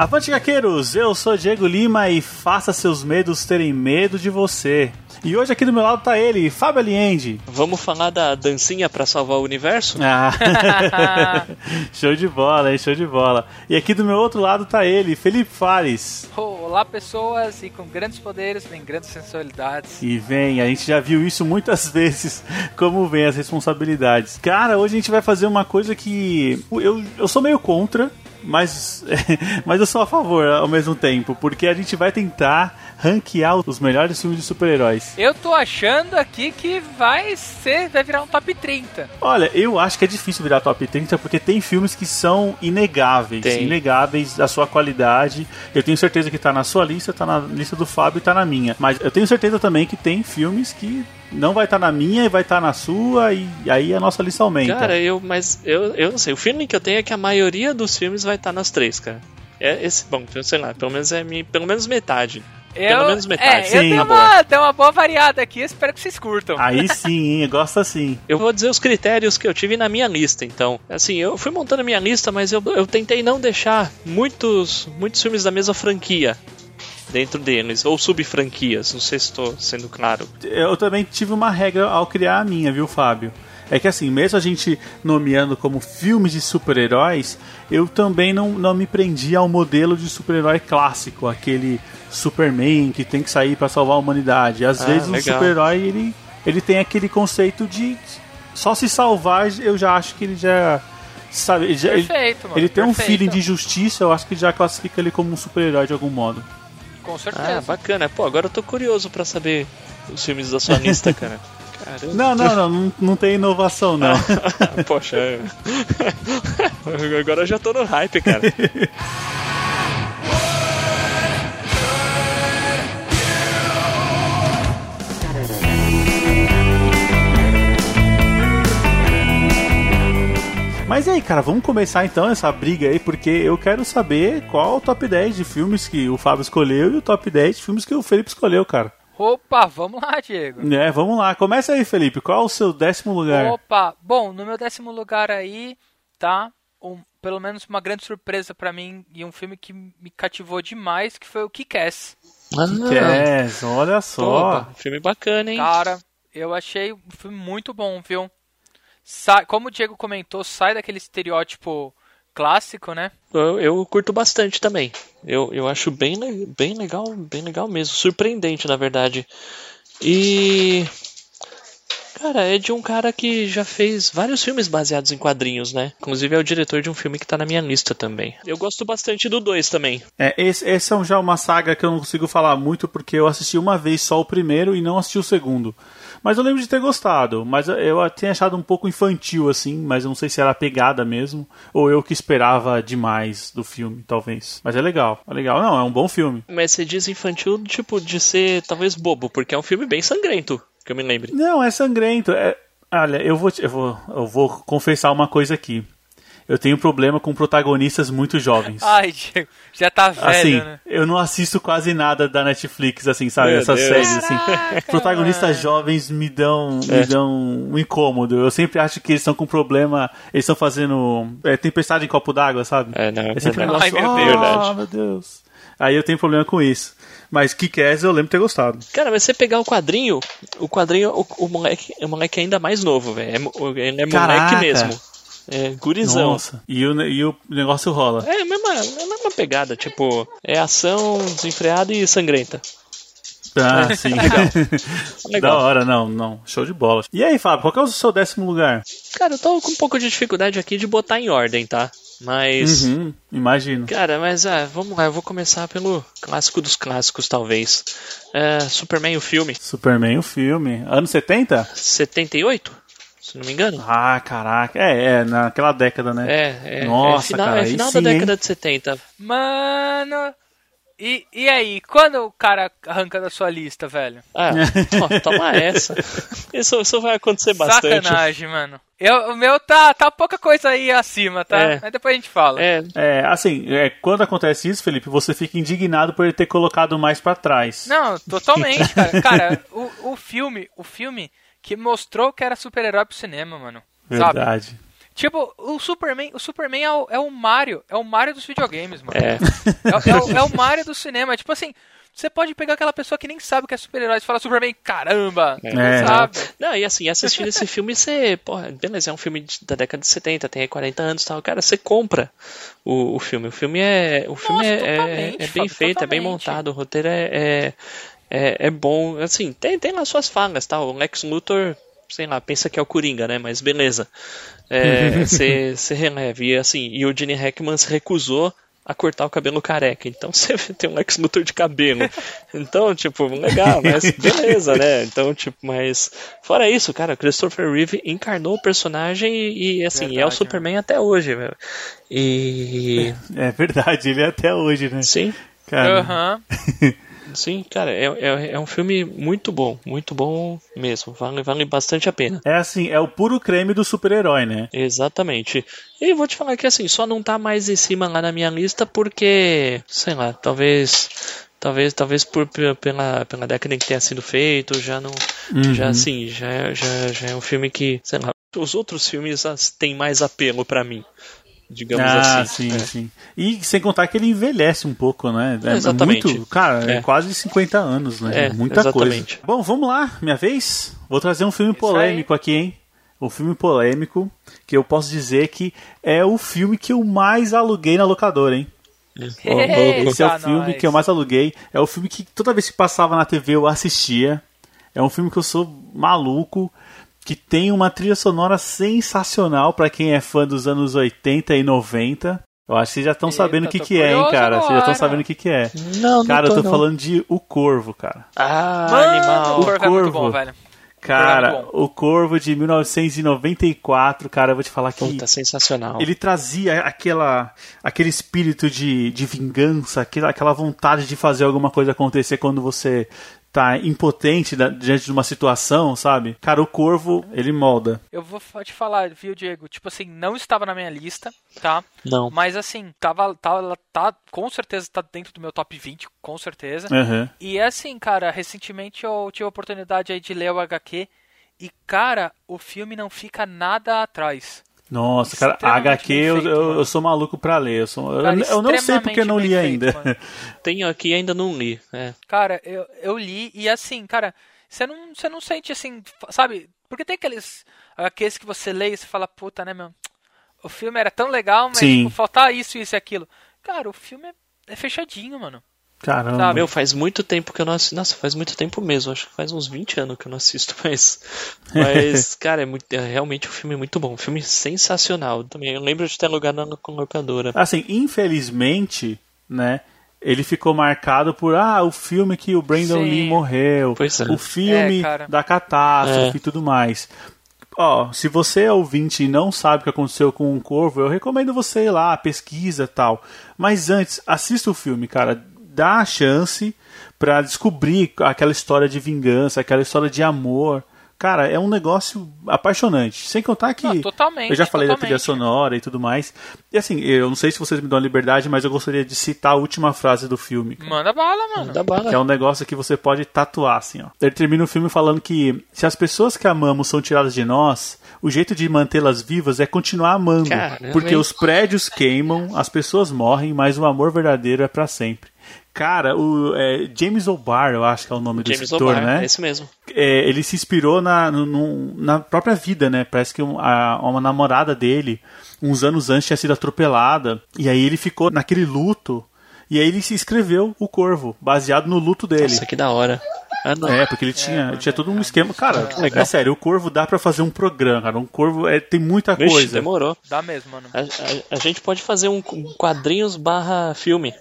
Avante Gaqueiros, eu sou Diego Lima e faça seus medos terem medo de você. E hoje aqui do meu lado tá ele, Fábio Aliende. Vamos falar da dancinha para salvar o universo? Ah, show de bola, hein? Show de bola. E aqui do meu outro lado tá ele, Felipe Fares. Olá, pessoas, e com grandes poderes vem grandes sensualidades. E vem, a gente já viu isso muitas vezes, como vem as responsabilidades. Cara, hoje a gente vai fazer uma coisa que eu, eu sou meio contra, mas, mas eu sou a favor ao mesmo tempo, porque a gente vai tentar ranquear os melhores filmes de super-heróis. Eu tô achando aqui que vai ser, vai virar um top 30. Olha, eu acho que é difícil virar top 30 porque tem filmes que são inegáveis, Tem. inegáveis da sua qualidade. Eu tenho certeza que tá na sua lista, tá na lista do Fábio e tá na minha. Mas eu tenho certeza também que tem filmes que não vai estar na minha e vai estar na sua e aí a nossa lista aumenta. Cara, eu, mas eu, eu não sei. O feeling que eu tenho é que a maioria dos filmes vai estar nas três, cara. É esse, bom, sei lá, pelo menos é mi- pelo menos metade. Pelo Eu, menos metade. É, eu Sim, tenho na uma, uma boa variada aqui, espero que vocês curtam. Aí sim, hein, eu gosto assim. Eu vou dizer os critérios que eu tive na minha lista, então. Assim, eu fui montando a minha lista, mas eu, eu tentei não deixar muitos, muitos filmes da mesma franquia dentro deles, ou sub-franquias, não sei se estou sendo claro. Eu também tive uma regra ao criar a minha, viu, Fábio? É que assim, mesmo a gente nomeando como filmes de super-heróis, eu também não, não me prendi ao modelo de super-herói clássico, aquele Superman que tem que sair pra salvar a humanidade. Às Ah, vezes o legal. super-herói ele, ele tem aquele conceito de só se salvar, eu já acho que ele já sabe, ele, já- ele, Perfeito, mano. ele tem um perfeito. feeling de justiça, eu acho que já classifica ele como um super-herói de algum modo. Com Ah, certeza. bacana. Pô, agora eu tô curioso pra saber os filmes da sua lista, cara. Caramba. Não, não, não, não, não tem inovação não. Poxa, é. agora eu já tô no hype, cara. Mas e aí, cara, vamos começar então essa briga aí, porque eu quero saber qual o top 10 de filmes que o Fábio escolheu e o top 10 de filmes que o Felipe escolheu, cara. Opa, vamos lá, Diego. É, vamos lá. Começa aí, Felipe. Qual é o seu décimo lugar? Opa, bom, no meu décimo lugar aí tá um, pelo menos uma grande surpresa pra mim e um filme que me cativou demais, que foi o Kick-Ass. Yes, olha só. Opa, filme bacana, hein? Cara, eu achei um filme muito bom, viu? Sa- como o Diego comentou, sai daquele estereótipo clássico, né? Eu, eu curto bastante também. Eu, eu acho bem, bem legal, bem legal mesmo. Surpreendente, na verdade. E. Cara, é de um cara que já fez vários filmes baseados em quadrinhos, né? Inclusive é o diretor de um filme que tá na minha lista também. Eu gosto bastante do 2 também. É, esse, esse é já uma saga que eu não consigo falar muito porque eu assisti uma vez só o primeiro e não assisti o segundo. Mas eu lembro de ter gostado, mas eu- tinha achado um pouco infantil assim, mas eu não sei se era a pegada mesmo, ou eu que esperava demais do filme, talvez. Mas é legal, é legal. Não, é um bom filme. Mas você diz infantil, tipo, de ser talvez bobo, porque é um filme bem sangrento, que eu me lembre. Não, é sangrento. É... Olha, eu vou, te- eu, vou, eu vou confessar uma coisa aqui. Eu tenho problema com protagonistas muito jovens. Ai, Diego, já tá velho, assim, né? eu não assisto quase nada da Netflix, assim, sabe? Meu Essas Deus. séries, assim. Caraca, Protagonistas mano. jovens me dão, É. me dão um incômodo. Eu sempre acho que eles estão com problema. Eles estão fazendo é, tempestade em copo d'água, sabe? É, não, é É sempre um negócio. Ai, meu "Ah, Deus." meu Deus. Aí eu tenho problema com isso. Mas Kick-Ass eu lembro de ter gostado. Cara, mas você pegar o quadrinho, o quadrinho, o, o moleque, o moleque é ainda mais novo, velho. É Ele é Caraca. moleque mesmo. É gurizão. Nossa. E o, e o negócio rola. É a mesma, é a mesma pegada, tipo, é ação desenfreada e sangrenta. Ah, sim. Legal. Da hora, não, não. Show de bola. E aí, Fábio, qual que é o seu décimo lugar? Cara, eu tô com um pouco de dificuldade aqui de botar em ordem, tá? Mas. Uhum, imagino. Cara, mas ah, vamos lá, eu vou começar pelo clássico dos clássicos, talvez. É, Superman, o filme. Superman, o filme. Anos 70? 78? Se não me engano. Ah, caraca. É, é, naquela década, né? É, é, Nossa, é final, cara, é final sim, da hein? década de 70. Mano, E, e aí, quando o cara arranca da sua lista, velho? Ah, ó, toma essa. Isso, isso vai acontecer bastante. Sacanagem, mano. Eu, o meu tá, tá pouca coisa aí acima, tá? É. Mas depois a gente fala. É, É, assim, é, quando acontece isso, Felipe, você fica indignado por ele ter colocado mais pra trás. Não, totalmente, cara. Cara, o, o filme, o filme que mostrou que era super-herói pro cinema, mano. Sabe? Verdade. Tipo, o Superman, o Superman é o, é o Mario, é o Mario dos videogames, mano. é. É, é o, é o Mario do cinema. Tipo assim, você pode pegar aquela pessoa que nem sabe o que é super-herói e fala Superman, caramba, É. sabe? Não, e assim, assistindo esse filme, você, porra, beleza, é um filme da década de 70, tem aí 40 anos e tal. Cara, você compra o, o filme. O filme é. O filme Nossa, é, é- totalmente, é bem Fábio, feito, é bem totalmente. montado, o roteiro é, é, é, é bom. Assim, tem, tem lá suas falhas, tá? O Lex Luthor, sei lá, pensa que é o Coringa, né? Mas beleza. É, Você você releva. E assim, e o Gene Hackman se recusou a cortar o cabelo careca. Então você tem um Lex Luthor de cabelo. Então, tipo, legal, mas beleza, né? Então, tipo, mas fora isso, cara, Christopher Reeve encarnou o personagem e, e, assim, é o Verdade, Superman até hoje, velho. E É verdade, ele é até hoje, né? sim, Cara, Aham. Sim, cara, é, é, é um filme muito bom, muito bom mesmo. Vale, vale bastante a pena. é assim, é o puro creme do super-herói, né? Exatamente. E vou te falar que assim, só não tá mais em cima lá na minha lista porque, sei lá, talvez talvez talvez por pe- pela pela década em que tenha sido feito, já não já assim, já é- já já é um filme que, sei lá, os outros filmes têm mais apelo pra mim. Digamos ah, assim. sim, É. sim. E sem contar que ele envelhece um pouco, né? É Exatamente. muito, cara, é. É. quase 50 anos, né? É, Muita exatamente. coisa. Bom, vamos lá, minha vez. Vou trazer um filme Isso polêmico aqui, hein? Um filme polêmico que eu posso dizer que é o filme que eu mais aluguei na locadora, hein? Esse é o filme que eu mais aluguei. É o filme que toda vez que passava na TV eu assistia. É um filme que eu sou maluco. Que tem uma trilha sonora sensacional pra quem é fã dos anos 80 e 90. Eu acho que vocês já estão sabendo o que, tô que é, hein, cara? Vocês já estão sabendo o que, que é. Não, Cara, não eu tô, tô não. falando de O Corvo, cara. Ah, Mano, animal. o Corvo é muito bom, velho. Cara, Programa o Corvo de 1994, cara, eu vou te falar que Puta, sensacional. ele trazia aquela, aquele espírito de, de vingança, aquela, aquela vontade de fazer alguma coisa acontecer quando você tá impotente da- diante de uma situação, sabe? Cara, o Corvo, ele molda. Eu vou te falar, viu, Diego? Tipo assim, não estava na minha lista, tá? Não. Mas assim, tava, tava, tá, com certeza tá dentro do meu top 20, com certeza. Aham. E assim, cara, recentemente eu tive a oportunidade aí de ler o HQ e, cara, o filme não fica nada atrás. Nossa, cara, HQ eu, eu, eu sou maluco pra ler. Eu, sou, eu- Cara, eu não sei porque eu não li ainda. feito. Tenho aqui e ainda não li. É. Cara, eu, eu li e assim, cara, você não, você não sente assim, sabe? Porque tem aqueles HQs que você lê e você fala, puta, né, meu? O filme era tão legal, mas tipo, faltar isso, isso e aquilo. Cara, o filme é, é fechadinho, mano. Caramba. Sabe? Meu, faz muito tempo que eu não assisto. Nossa, faz muito tempo mesmo. Acho que faz uns 20 anos que eu não assisto, mas. Mas, cara, é, muito, é realmente um filme muito bom. Um filme sensacional. Também eu lembro de ter alugado na locadora. Assim, infelizmente, né? Ele ficou marcado por ah, o filme que o Brandon Sim. Lee morreu, Pois é. o filme É, da catástrofe É. e tudo mais. Ó, se você é ouvinte e não sabe o que aconteceu com o Corvo, eu recomendo você ir lá, pesquisa e tal. Mas antes, assista o filme, cara. Dá a chance pra descobrir aquela história de vingança, aquela história de amor. Cara, é um negócio apaixonante. Sem contar que. Não, totalmente, eu já falei da totalmente. trilha sonora e tudo mais. E assim, eu não sei se vocês me dão a liberdade, mas eu gostaria de citar a última frase do filme. cara. Manda bala, mano. Da bala. Que é um negócio que você pode tatuar, assim, ó. Ele termina o filme falando que se as pessoas que amamos são tiradas de nós, o jeito de mantê-las vivas é continuar amando. Caramba, porque os prédios queimam, as pessoas morrem, mas o amor verdadeiro é pra sempre. Cara, o é, James O'Barr, eu acho que é o nome do James escritor, O'Barr, né? é esse mesmo. é, ele se inspirou na, no- na própria vida, né? Parece que um- a- uma namorada dele, uns anos antes, tinha sido atropelada. E aí ele ficou naquele luto. E aí ele se escreveu o Corvo, baseado no luto dele. Nossa, que da hora. Ah. É, porque ele tinha, tinha todo um esquema. Cara, legal. é sério, o Corvo dá pra fazer um programa, cara. Um Corvo é, tem muita Vixe, coisa. demorou. Dá mesmo, mano. A, a- a gente pode fazer um um quadrinhos barra filme.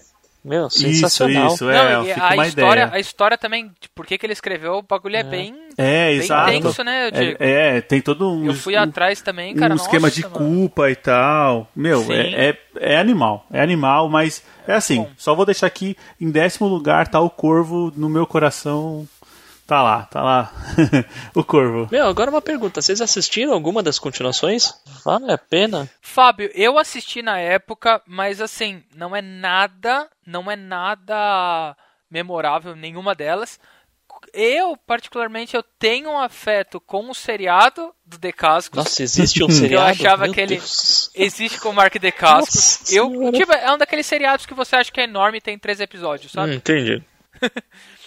Meu, Isso, sensacional. isso, é, Não, fica a uma história, ideia. a história também, de por que que ele escreveu, o bagulho é, bem, É, bem exato. tenso, né? É, é, tem todo um. Eu fui um- atrás também, um cara. esquema nossa, de mano. culpa e tal. Meu, é, é, é animal, é animal, mas é assim, Bom. só vou deixar aqui, em décimo lugar tá o Corvo no meu coração, tá lá, tá lá, o Corvo. Meu, agora uma pergunta. Vocês assistiram alguma das continuações? Vale a pena? Fábio, eu assisti na época, mas assim, não é nada, não é nada memorável nenhuma delas. Eu, particularmente, eu tenho um afeto com o seriado do De Cascos. Nossa, existe um seriado? Eu achava Meu que ele Deus. existe com o Mark De Cascos. Eu, Senhora. tipo, é um daqueles seriados que você acha que é enorme e tem três episódios, sabe? Hum, entendi.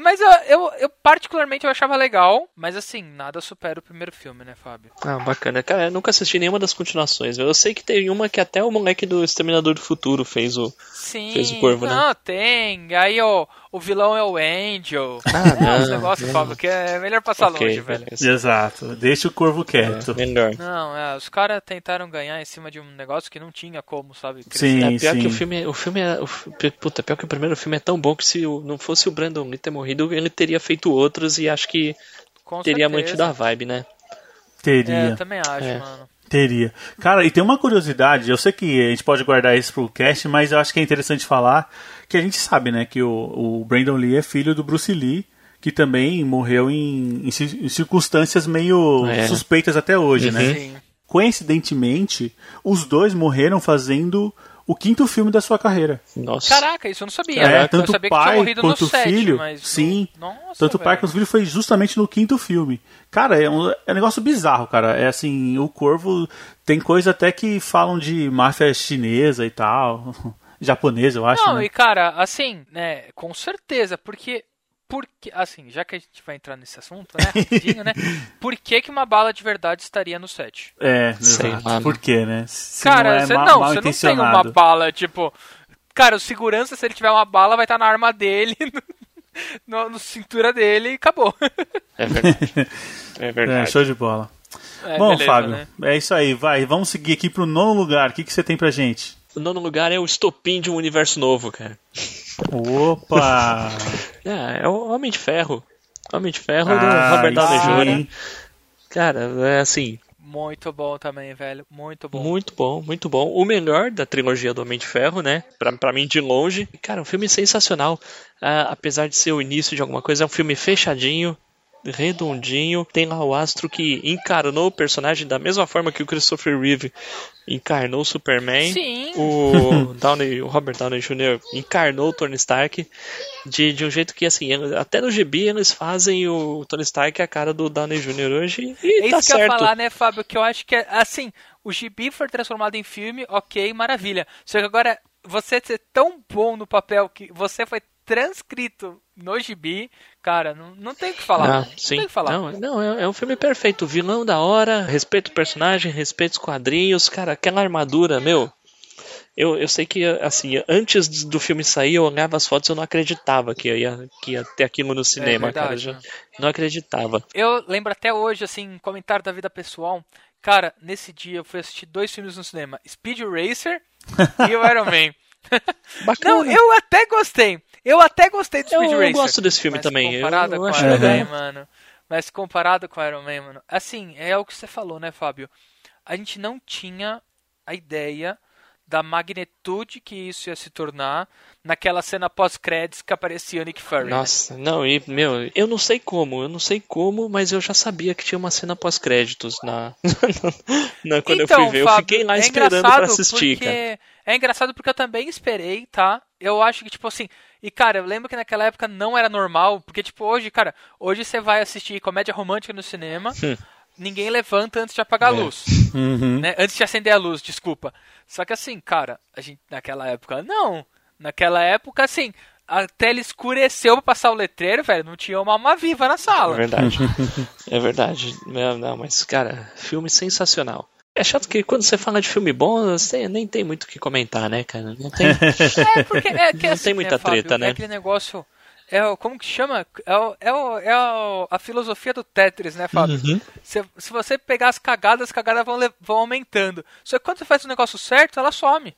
Mas eu, eu, eu, particularmente, eu achava legal, mas assim, nada supera o primeiro filme, né, Fábio? Ah, bacana. Cara, eu nunca assisti nenhuma das continuações. Eu sei que tem uma que até o moleque do Exterminador do Futuro fez o. Sim, Fez o corvo, né? não, tem. Aí ó, o vilão é o Angel. Ah, é não, negócios, não. Fábio, que é melhor passar Ok, longe, velho. beleza. Exato, deixa o Corvo quieto. É, melhor. Não, é, os caras tentaram ganhar em cima de um negócio que não tinha como, sabe? crescer. Sim, É, pior sim. que o filme, o filme é, o, puta, pior que o primeiro filme é tão bom que se não fosse o Brandon Lee ter morrido, ele teria feito outros e acho que Com teria certeza. mantido a vibe, né? É, Teria, eu também acho, É. mano. teria. Cara, e tem uma curiosidade, eu sei que a gente pode guardar isso pro cast, mas eu acho que é interessante falar que a gente sabe, né, que o, o Brandon Lee é filho do Bruce Lee, que também morreu em, em ci- em circunstâncias meio É. suspeitas até hoje, né? Sim. Coincidentemente, os dois morreram fazendo o quinto filme da sua carreira. Nossa. Caraca, isso eu não sabia. É, eu tanto sabia o que tinha pai morrido quanto o filho. mas Sim. no- Nossa, Tanto o pai quanto o filho foi justamente no quinto filme. Cara, é um, é um negócio bizarro, cara. É assim, o Corvo tem coisa até que falam de máfia chinesa e tal. Japonesa, eu acho. Não, né? e cara, assim, né, com certeza, porque porque assim, já que a gente vai entrar nesse assunto, né, rapidinho, né? Por que, que uma bala de verdade estaria no set? É, Sei lá, né? Por quê, né? Se cara, não é você não, mal você não tem uma bala, tipo, cara, o segurança se ele tiver uma bala vai estar na arma dele, no, no, no cintura dele e acabou. É verdade. É É, verdade. show de bola. É, Bom, beleza, Fábio, né? é isso aí. Vai, vamos seguir aqui pro nono lugar. O que, que você tem pra gente? O nono lugar é o estopim de um universo novo, cara. Opa! É, é o Homem de Ferro. Homem de Ferro do Ah, Robert Downey Jr. Cara, é assim, Muito bom também, velho, muito bom. Muito bom, muito bom. O melhor da trilogia do Homem de Ferro, né? Pra, pra mim, de longe. Cara, um filme sensacional. Ah, apesar de ser o início de alguma coisa, é um filme fechadinho, redondinho. Tem lá o Astro que encarnou o personagem da mesma forma que o Christopher Reeve encarnou o Superman. Sim. O, Downey, o Robert Downey Jr. encarnou o Tony Stark de, de um jeito que, assim, até no GB eles fazem o Tony Stark a cara do Downey Jr. hoje e É tá isso que eu ia certo. falar, né, Fábio? Que eu acho que é assim, o gibi foi transformado em filme, ok, maravilha. Só que agora, você ser tão bom no papel que você foi transcrito no gibi, cara, não, não tem o que falar. Ah, não sim. tem o que falar. Não, não é, é um filme perfeito. Vilão da hora, respeito o personagem, respeito os quadrinhos. Cara, aquela armadura, meu. Eu, eu sei que, assim, antes do filme sair, eu olhava as fotos e eu não acreditava que ia, que ia ter aquilo no cinema, cara. Eu verdade, já né? não acreditava. Eu lembro até hoje, assim, comentário da vida pessoal. Cara, nesse dia eu fui assistir dois filmes no cinema: Speed Racer e o Iron Man. Bacana. Não, eu até gostei. Eu até gostei do Eu- Speed eu Racer. gosto desse filme mas também, eu- Comparado eu com acho Iron. Man, mano. Mas comparado com Iron Man, mano. Assim, é o que você falou, né, Fábio? A gente não tinha a ideia da magnitude que isso ia se tornar naquela cena pós-créditos que aparecia Nick Fury. né? Nossa, não, e, meu, eu não sei como, eu não sei como, mas eu já sabia que tinha uma cena pós-créditos na, na- quando então, eu fui ver. eu Fábio, fiquei lá é esperando pra assistir, porque... cara. É engraçado porque eu também esperei, tá? Eu acho que, tipo assim... E, cara, eu lembro que naquela época não era normal, porque, tipo, hoje, cara, hoje você vai assistir comédia romântica no cinema, Hum. Ninguém levanta antes de apagar a É. luz. Uhum. né? Antes de acender a luz, desculpa. Só que assim, cara, a gente naquela época não. Naquela época, assim, a tela escureceu pra passar o letreiro, velho. Não tinha uma alma viva na É sala. verdade. é verdade. Não, não, mas, cara, filme sensacional. É chato que quando você fala de filme bom, você nem tem muito o que comentar, né, cara? Não tem. É, porque é que Não assim, tem muita Fábio, treta, né? É aquele negócio. É o, como que chama? É, o, é, o, é o- a filosofia do Tetris, né, Fábio? Uhum. Se, se você pegar as cagadas, as cagadas vão, vão aumentando. Só que quando você faz o negócio certo, ela some.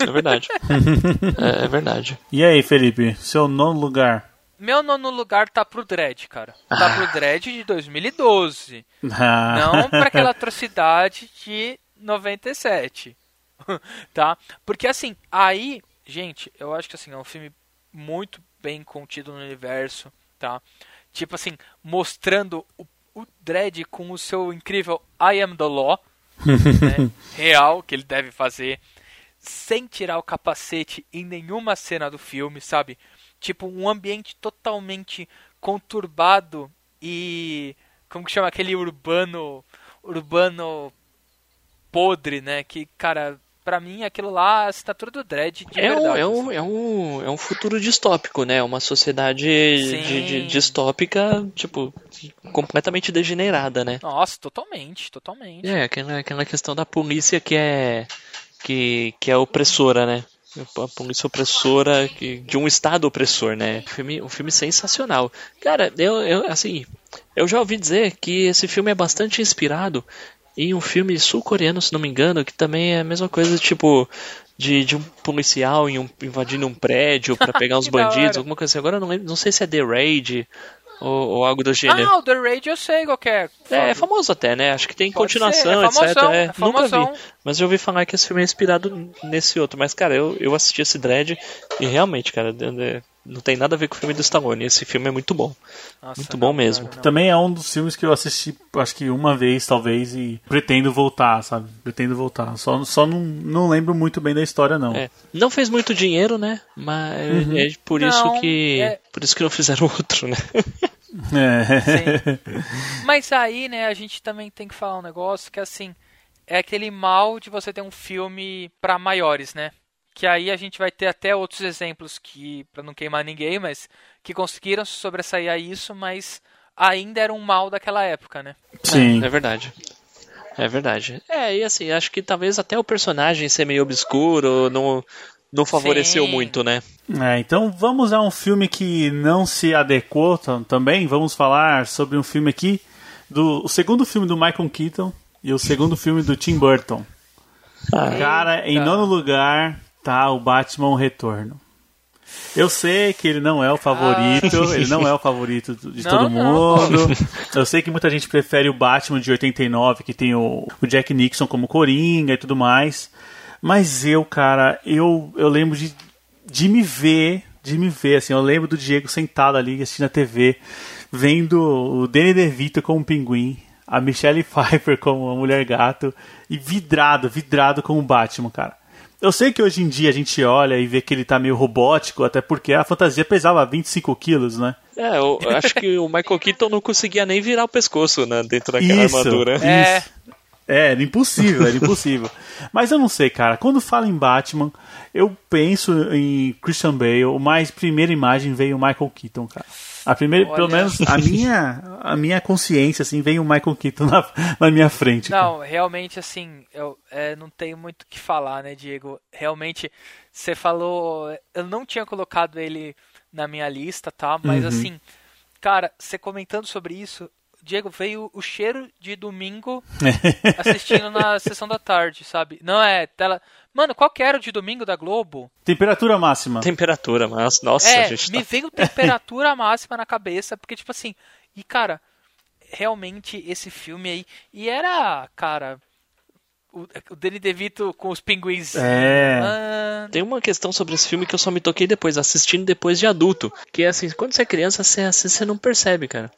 É verdade. é, é verdade. E aí, Felipe, seu nono lugar? Meu nono lugar tá pro Dread, cara. Tá pro Dread de 2012. Ah. Não pra aquela atrocidade de 97. tá? Porque assim, aí, gente, eu acho que assim, é um filme muito bem contido no universo, tá? Tipo assim, mostrando o, o Dredd com o seu incrível I am the law, né? real que ele deve fazer, sem tirar o capacete em nenhuma cena do filme, sabe? Tipo, um ambiente totalmente conturbado e. Como que chama? Aquele urbano. Urbano podre, né? Que, cara, pra mim aquilo lá é a assinatura do Dredd de é verdade. Um, é, um, assim. é, um, é um futuro distópico, né? Uma sociedade de, de, distópica, tipo, completamente degenerada, né? Nossa, totalmente, totalmente. É, aquela, aquela questão da polícia que é. que, que é opressora, né? A polícia opressora que, de um estado opressor, né? Um filme, um filme sensacional. Cara, eu, eu assim, eu já ouvi dizer que esse filme é bastante inspirado em um filme sul-coreano, se não me engano, que também é a mesma coisa, tipo, de, de um policial um, invadindo um prédio para pegar os bandidos, alguma coisa assim. Agora eu não lembro, não sei se é The Raid ou, ou algo do gênero. Ah, o The Raid eu sei qual é. É, é famoso até, né? Acho que tem Pode continuação, é etc. É, é nunca vi. Mas eu ouvi falar que esse filme é inspirado nesse outro. Mas, cara, eu, eu assisti esse Dread e realmente, cara, não tem nada a ver com o filme do Stallone. Esse filme é muito bom. Nossa, muito bom mesmo. Não. Também é um dos filmes que eu assisti, acho que uma vez, talvez, e pretendo voltar, sabe? Pretendo voltar. Só, só não, não lembro muito bem da história, não. É. Não fez muito dinheiro, né? Mas uhum. é por não, isso que. É... Por isso que não fizeram outro, né? É. Mas aí, né, a gente também tem que falar um negócio que assim. É aquele mal de você ter um filme para maiores, né? Que aí a gente vai ter até outros exemplos que para não queimar ninguém, mas que conseguiram se sobressair a isso, mas ainda era um mal daquela época, né? Sim, é, é verdade. É verdade. É, e assim, acho que talvez até o personagem ser meio obscuro não, não favoreceu Sim. muito, né? É, então vamos a um filme que não se adequou também. Vamos falar sobre um filme aqui, do, o segundo filme do Michael Keaton e o segundo filme do Tim Burton. Ah, Cara, em nono lugar, tá o Batman Retorno. Eu sei que ele não é o favorito, ah. ele não é o favorito de não, todo mundo. Não. Eu sei que muita gente prefere o Batman de 89, que tem o, o Jack Nixon como Coringa e tudo mais. Mas eu, cara, eu, eu lembro de, de me ver, de me ver, assim, eu lembro do Diego sentado ali assistindo a TV, vendo o Danny DeVito como um pinguim, a Michelle Pfeiffer como uma mulher gato, e vidrado, vidrado como o Batman, cara. Eu sei que hoje em dia a gente olha e vê que ele tá meio robótico, até porque a fantasia pesava 25 quilos, né? É, eu acho que o Michael Keaton não conseguia nem virar o pescoço, né, dentro daquela isso, armadura. É. É, era impossível, era impossível. Mas eu não sei, cara. Quando fala em Batman, eu penso em Christian Bale, mas primeira imagem veio o Michael Keaton, cara. A primeira, Olha... pelo menos a minha, a minha consciência, assim, vem o Michael Keaton na, na minha frente. Não, cara. realmente, assim, eu é, não tenho muito o que falar, né, Diego? Realmente, você falou. Eu não tinha colocado ele na minha lista, tá? Mas, uhum. assim, cara, você comentando sobre isso, Diego, veio o cheiro de domingo assistindo na sessão da tarde, sabe? Não é tela. Mano, qual que era o de domingo da Globo? Temperatura máxima. Temperatura máxima. Nossa, é, gente me tá... veio temperatura máxima na cabeça, porque, tipo assim. E, cara, realmente esse filme aí. E era, cara. O, o Danny DeVito com os pinguins. É. Ah... Tem uma questão sobre esse filme que eu só me toquei depois, assistindo depois de adulto. Que é assim, quando você é criança, você, assim, você não percebe, cara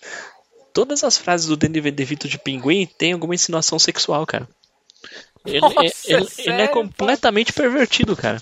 todas as frases do Danny DeVito de Pinguim tem alguma insinuação sexual, cara. Ele, Nossa, ele, ele, ele é completamente pervertido, cara.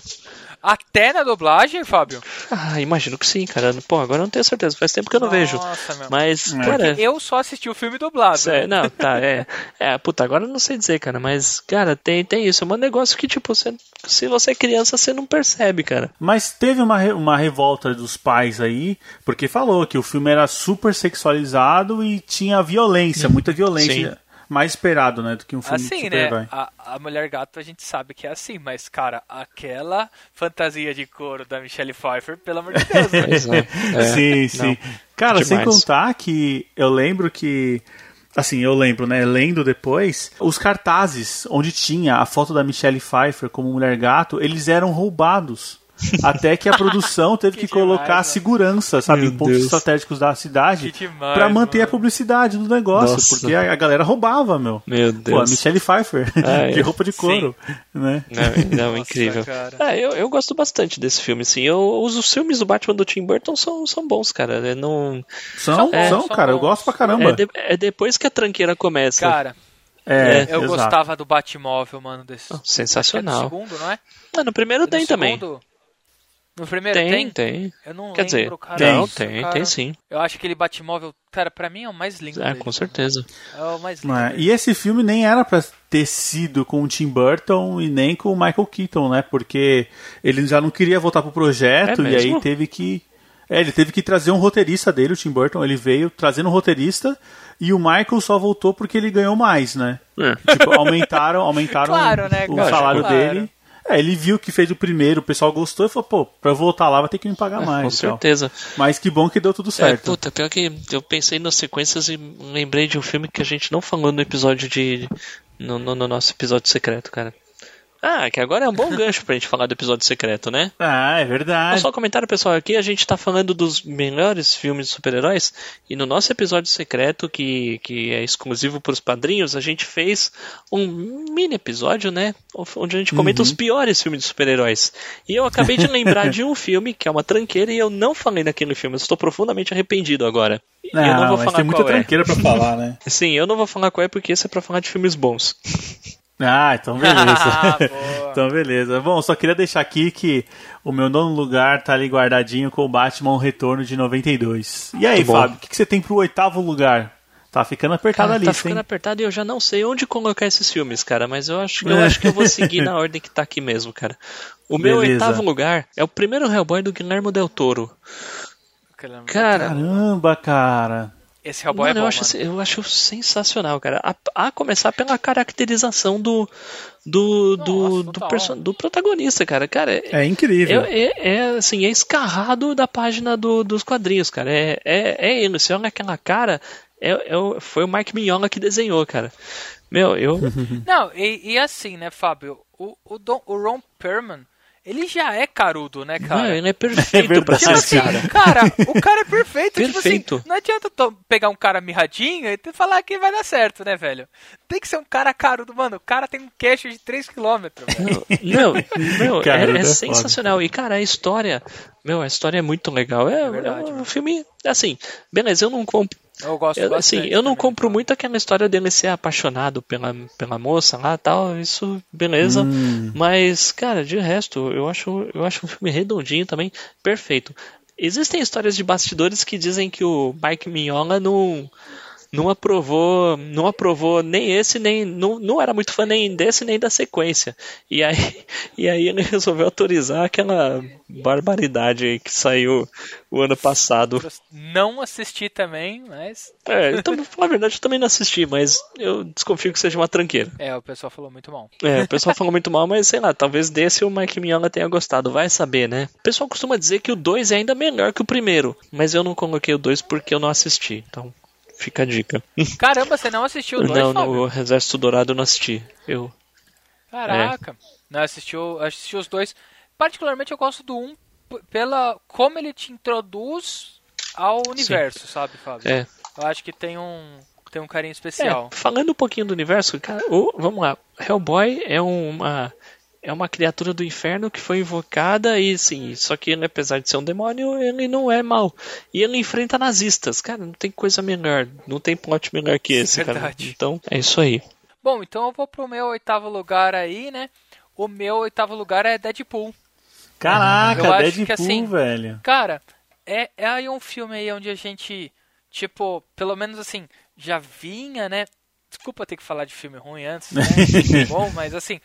Até na dublagem, Fábio? Ah, imagino que sim, cara. Pô, agora eu não tenho certeza. Faz tempo que eu não Nossa, vejo. Meu. Mas, é. cara. Eu só assisti o filme dublado. É, não, tá, é. É, puta, agora eu não sei dizer, cara. Mas, cara, tem, tem isso. É um negócio que, tipo, você, se você é criança, você não percebe, cara. Mas teve uma, uma revolta dos pais aí, porque falou que o filme era super sexualizado e tinha violência, muita violência. Sim mais esperado, né, do que um filme assim, de super-herói. Né? A, a Mulher Gato a gente sabe que é assim, mas, cara, aquela fantasia de couro da Michelle Pfeiffer, pelo amor de Deus, né? é, sim, sim. Não, cara, demais. sem contar que eu lembro que assim, eu lembro, né, lendo depois, os cartazes onde tinha a foto da Michelle Pfeiffer como mulher gato, eles eram roubados. Até que a produção teve que, Que demais, colocar mano. segurança, sabe, Meu em pontos Deus. estratégicos da cidade pra manter a mano. publicidade do negócio, Nossa. porque a, a galera roubava, meu. Meu Pô, a Deus. Michelle Pfeiffer, Ah, de é. roupa de couro, né? Não, não Nossa, incrível. cara. Ah, eu, eu gosto bastante desse filme, sim. Eu, os, os filmes do Batman do Tim Burton são, são bons, cara. É, não, São, São bons, são, são cara, eu bons. gosto pra caramba. é, de- é depois que a tranqueira começa. Cara, É, eu exato. gostava do Batmóvel, mano, desse. Oh, É sensacional. segundo, não é? Ah, no primeiro É tem também. segundo? No primeiro Tem, tem? tem. Eu não Quer dizer, lembro, cara. não, isso, tem, cara. tem sim. Eu acho que aquele Batmóvel, cara, pra mim é o mais lindo Ah, dele. com certeza. É o mais lindo. É? E esse filme nem era pra ter sido com o Tim Burton e nem com o Michael Keaton, né? Porque ele já não queria voltar pro projeto É e aí teve que. É, ele teve que trazer um roteirista dele, o Tim Burton. Ele veio trazendo um roteirista e o Michael só voltou porque ele ganhou mais, né? É. Tipo, aumentaram, aumentaram Claro, né, o cara? salário Claro. dele. É, ele viu que fez o primeiro, o pessoal gostou e falou, pô, pra eu voltar lá vai ter que me pagar mais. É, Com e tal. certeza. Mas que bom que deu tudo É, certo. puta, pior que eu pensei nas sequências e lembrei de um filme que a gente não falou no episódio de. No, no- no nosso episódio secreto, cara. Ah, que agora é um bom gancho pra gente falar do episódio secreto, né? Ah, é verdade. Só um comentário pessoal aqui, a gente tá falando dos melhores filmes de super-heróis e no nosso episódio secreto, que, que é exclusivo pros padrinhos, a gente fez um mini episódio, né? Onde a gente comenta os piores filmes de super-heróis. E eu acabei de lembrar de um filme que é uma tranqueira e eu não falei naquele filme, eu estou profundamente arrependido agora. E eu não vou mas falar tem muita é. tranqueira pra falar, né? Sim, eu não vou falar qual é porque esse é pra falar de filmes bons. Ah, então beleza. Ah, então beleza. Bom, só queria deixar aqui que o meu nono lugar tá ali guardadinho com o Batman o Retorno de 92. E aí. Fábio, o que, que você tem pro oitavo lugar? Tá ficando apertada Cara, a tá ficando hein? apertado e eu já não sei onde colocar esses filmes, cara, mas eu acho, eu acho que eu vou seguir na ordem que tá aqui mesmo, cara. O meu Beleza. oitavo lugar é o primeiro Hellboy do Guillermo Del Toro. Caramba. Cara, Caramba, cara. Esse Hellboy mano, é bom, eu, acho, mano. eu acho sensacional, cara. A, a começar pela caracterização do do, do, Nossa, do, total. perso- do protagonista, cara. Cara, é, É incrível. é, é, é, assim, é escarrado da página do- dos quadrinhos, cara. É, é, é ele. Você olha aquela cara, é, é foi o Mike Mignola que desenhou, cara. Meu, eu. Não, e, e assim, né, Fábio? O, o, Don, o Ron Perlman, ele já é carudo, né, Não, cara? ele é perfeito pra Tipo ser assim, esse cara. cara, o cara é perfeito. Tipo Perfeito. assim, não adianta pegar um cara mirradinho e falar que vai dar certo, né, velho? Tem que ser um cara carudo. Mano, o cara tem um queixo de 3km, velho. Não, meu, Cara, é, é é sensacional. E, cara, a história. Meu, a história é muito legal. É, verdade, é um mano. filme. Assim, beleza, eu não compro. Eu gosto Eu, assim, bastante eu não também. compro muito aquela história dele ser apaixonado pela, pela moça lá tal. Isso, beleza. Hum. Mas, cara, de resto, eu acho, eu acho um filme redondinho também, perfeito. Existem histórias de bastidores que dizem que o Mike Mignola não, não aprovou, não aprovou nem esse, nem não, não era muito fã nem desse nem da sequência. E aí, e aí ele resolveu autorizar aquela barbaridade que saiu o ano passado. Não assisti também, mas. É, então, falar a verdade, eu também não assisti, mas eu desconfio que seja uma tranqueira. É, o pessoal falou muito mal. É, o pessoal falou muito mal, mas sei lá, talvez desse o Mike Mignola tenha gostado, vai saber, né? O pessoal costuma dizer que o 2 é ainda melhor que o primeiro, mas eu não coloquei o 2 porque eu não assisti, então fica a dica. Caramba, você não assistiu o dois, não, Fábio? no Exército Dourado eu não assisti. Eu. Caraca. Não, assistiu, assistiu os dois. Particularmente eu gosto do um pela como ele te introduz ao universo, sabe, Fábio? É. Eu acho que tem um tem um carinho É, especial. falando um pouquinho do universo, cara, o- vamos lá. Hellboy é uma é uma criatura do inferno que foi invocada e sim, só que ele apesar de ser um demônio, ele não é mal. E ele enfrenta nazistas. Cara, não tem coisa melhor, não tem plot melhor que esse, cara. Verdade. Então, é isso aí. Bom, então eu vou pro meu oitavo lugar aí, né? O meu oitavo lugar é Deadpool. Caraca, Eu Deadpool, que assim- velho. Cara, é, é aí um filme aí onde a gente, tipo, pelo menos assim, já vinha, né? Desculpa ter que falar de filme ruim antes, né? Bom, mas assim,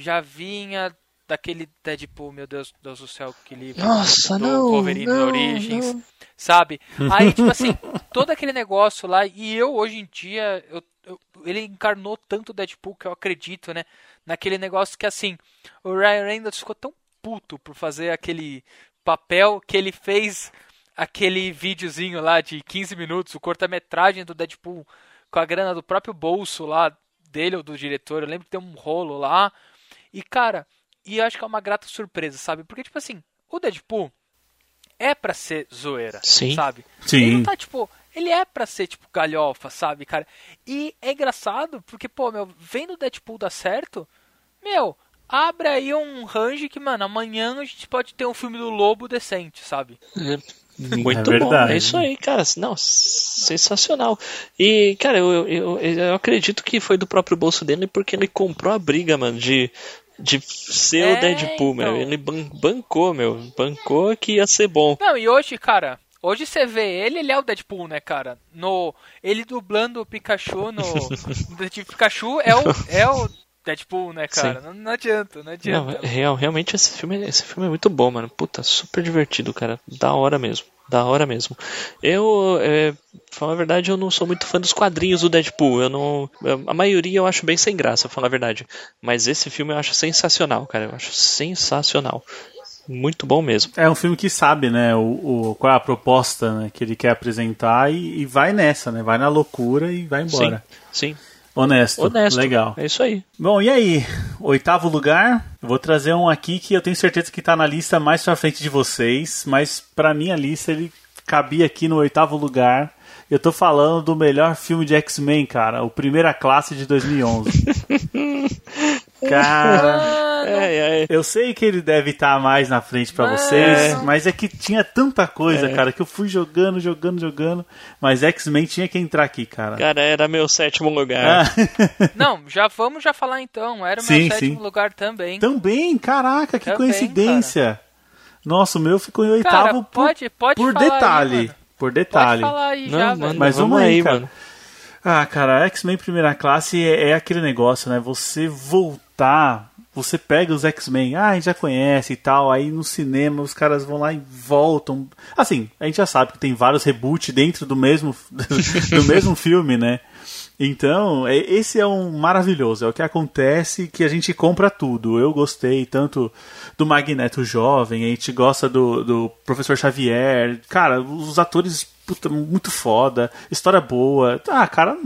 já vinha daquele Deadpool, meu Deus, Deus do céu, que livro. Nossa, do não, Wolverine não, Origins, não. sabe? Aí, tipo assim, todo aquele negócio lá, e eu hoje em dia, eu, eu- ele encarnou tanto o Deadpool que eu acredito, né? Naquele negócio que assim, o Ryan Reynolds ficou tão puto por fazer aquele papel que ele fez aquele videozinho lá de 15 minutos, o corta-metragem do Deadpool com a grana do próprio bolso lá dele ou do diretor. Eu lembro que tem um rolo lá. E cara, e acho que é uma grata surpresa, sabe? Porque, tipo assim, o Deadpool é pra ser zoeira, Sim. sabe? Sim. Ele não tá, tipo, ele é pra ser, tipo, galhofa, sabe, cara? E é engraçado, porque, pô, meu, vendo o Deadpool dar certo, meu, abre aí um range que, mano, amanhã a gente pode ter um filme do Lobo decente, sabe? Muito É bom. verdade. É isso aí, cara. Não, sensacional. E, cara, eu, eu, eu acredito que foi do próprio bolso dele porque ele comprou a briga, mano, de, de ser É, o Deadpool, meu. então. Ele ban- bancou, meu. Bancou que ia ser bom. Não, e hoje, cara, hoje você vê ele, ele é o Deadpool, né, cara? No, ele dublando o Pikachu no, Detetive Pikachu é o, é o Deadpool, né, cara? Não, não adianta, não Não, adianta. real, realmente esse filme, esse filme é muito bom, mano. Puta, super divertido, cara. Da hora mesmo. Da hora mesmo. Eu, é, pra falar a verdade, eu não sou muito fã dos quadrinhos do Deadpool. Eu não. A maioria eu acho bem sem graça, falar a verdade. Mas esse filme eu acho sensacional, cara. Eu acho sensacional. Muito bom mesmo. É um filme que sabe, né, o, o- qual é a proposta né, que ele quer apresentar e, e vai nessa, né? Vai na loucura e vai embora. Sim, sim. Honesto. Honesto. Legal. É isso aí. Bom, e aí? Oitavo lugar. Eu vou trazer um aqui que eu tenho certeza que tá na lista mais pra frente de vocês, mas pra minha lista ele cabia aqui no oitavo lugar. Eu tô falando do melhor filme de X-Men, cara, o Primeira Classe de 2011. cara, É, é. eu sei que ele deve estar mais na frente pra Mas- vocês, mas é que tinha tanta coisa, cara, que eu fui jogando, jogando, jogando, mas X-Men tinha que entrar aqui, cara. Cara, era meu sétimo lugar. Ah, Não, já vamos já falar então. Era o Sim, meu sétimo sim. lugar também. Também, caraca, que Também, coincidência. Nossa, o meu ficou em Cara, oitavo por, pode, pode por falar aí, detalhe. mano. Por Pode detalhe. falar aí Não, já, mano, velho. Mas vamos vamos aí, cara. mano. Ah, cara, X-Men Primeira Classe é, é aquele negócio, né? Você voltar, você pega os X-Men, ah, a gente já conhece e tal, aí no cinema os caras vão lá e voltam. Assim, a gente já sabe que tem vários reboots dentro do mesmo, do mesmo filme, né? Então, é- esse é um maravilhoso, é o que acontece que a gente compra tudo. Eu gostei tanto do Magneto jovem, a gente gosta do, do Professor Xavier. Cara, os atores, puta, muito foda, história boa. Ah, cara,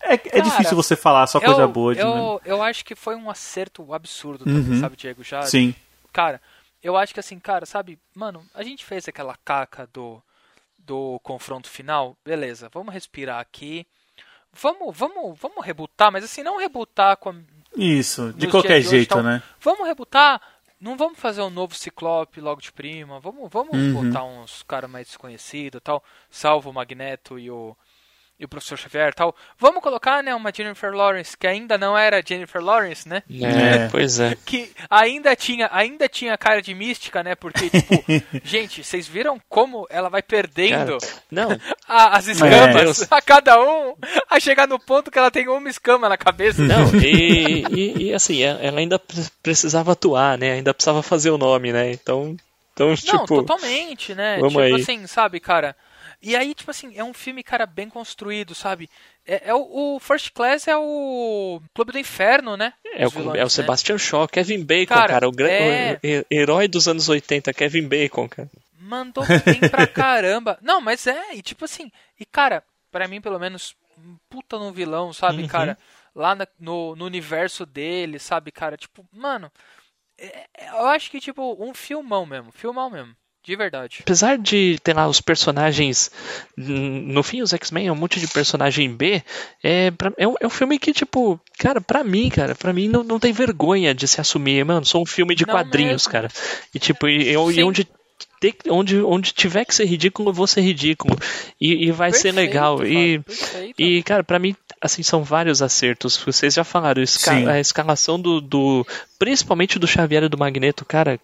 é, é Cara, difícil você falar só coisa boa de eu, eu acho que foi um acerto absurdo Uhum. também, sabe, Diego? Já, Sim. Cara, eu acho que assim, cara, sabe, mano, a gente fez aquela caca do, do confronto final, beleza, vamos respirar aqui. Vamos, vamos, vamos rebutar, mas assim, não rebutar com a, Isso, de qualquer de hoje, jeito, tal. né? Vamos rebutar. Não vamos fazer um novo Ciclope logo de prima. Vamos, vamos Uhum. botar uns caras mais desconhecidos tal. Salvo o Magneto e o, e o Professor Xavier e tal. Vamos colocar, né, uma Jennifer Lawrence, que ainda não era Jennifer Lawrence, né? É, É. pois é. Que ainda tinha, ainda tinha cara de mística, né? Porque, tipo, gente, vocês viram como ela vai perdendo Cara, não, a- as É. escamas a cada um, a chegar no ponto que ela tem uma escama na cabeça. Não, e, e- e, assim, ela ela ainda pre- precisava atuar, né? Ainda precisava fazer o nome, né? Então, então Não, tipo, totalmente, né? vamos tipo aí. assim, sabe, cara? E aí, tipo assim, é um filme, cara, bem construído, sabe? É, é o, o First Class é o Clube do Inferno, né? é Os o, vilões, é o né? Sebastian Shaw, Kevin Bacon, Cara, cara, o, é- o he- herói dos anos 80, Kevin Bacon, cara. Mandou bem pra caramba. Não, mas é, e tipo assim, e cara, pra mim, pelo menos, puta no vilão, sabe, Uhum. cara? Lá na- no, no universo dele, sabe, cara? Tipo, mano, é- é- eu acho que, tipo, um filmão mesmo, filmão mesmo. De verdade. Apesar de ter lá os personagens. No fim, os X-Men é um monte de personagem B. É, pra- é, um, é um filme que, tipo, cara, pra mim, cara, pra mim não, não tem vergonha de se assumir. Mano, sou um filme de Não quadrinhos, mesmo. cara. E, tipo, e, e onde. ter- Onde, onde tiver que ser ridículo, eu vou ser ridículo. E, e vai ser Perfeito, legal. E, perfeito. e, cara, pra mim, assim, são vários acertos. Vocês já falaram, esca- Sim. a escalação do, do. Principalmente do Xavier e do Magneto, cara.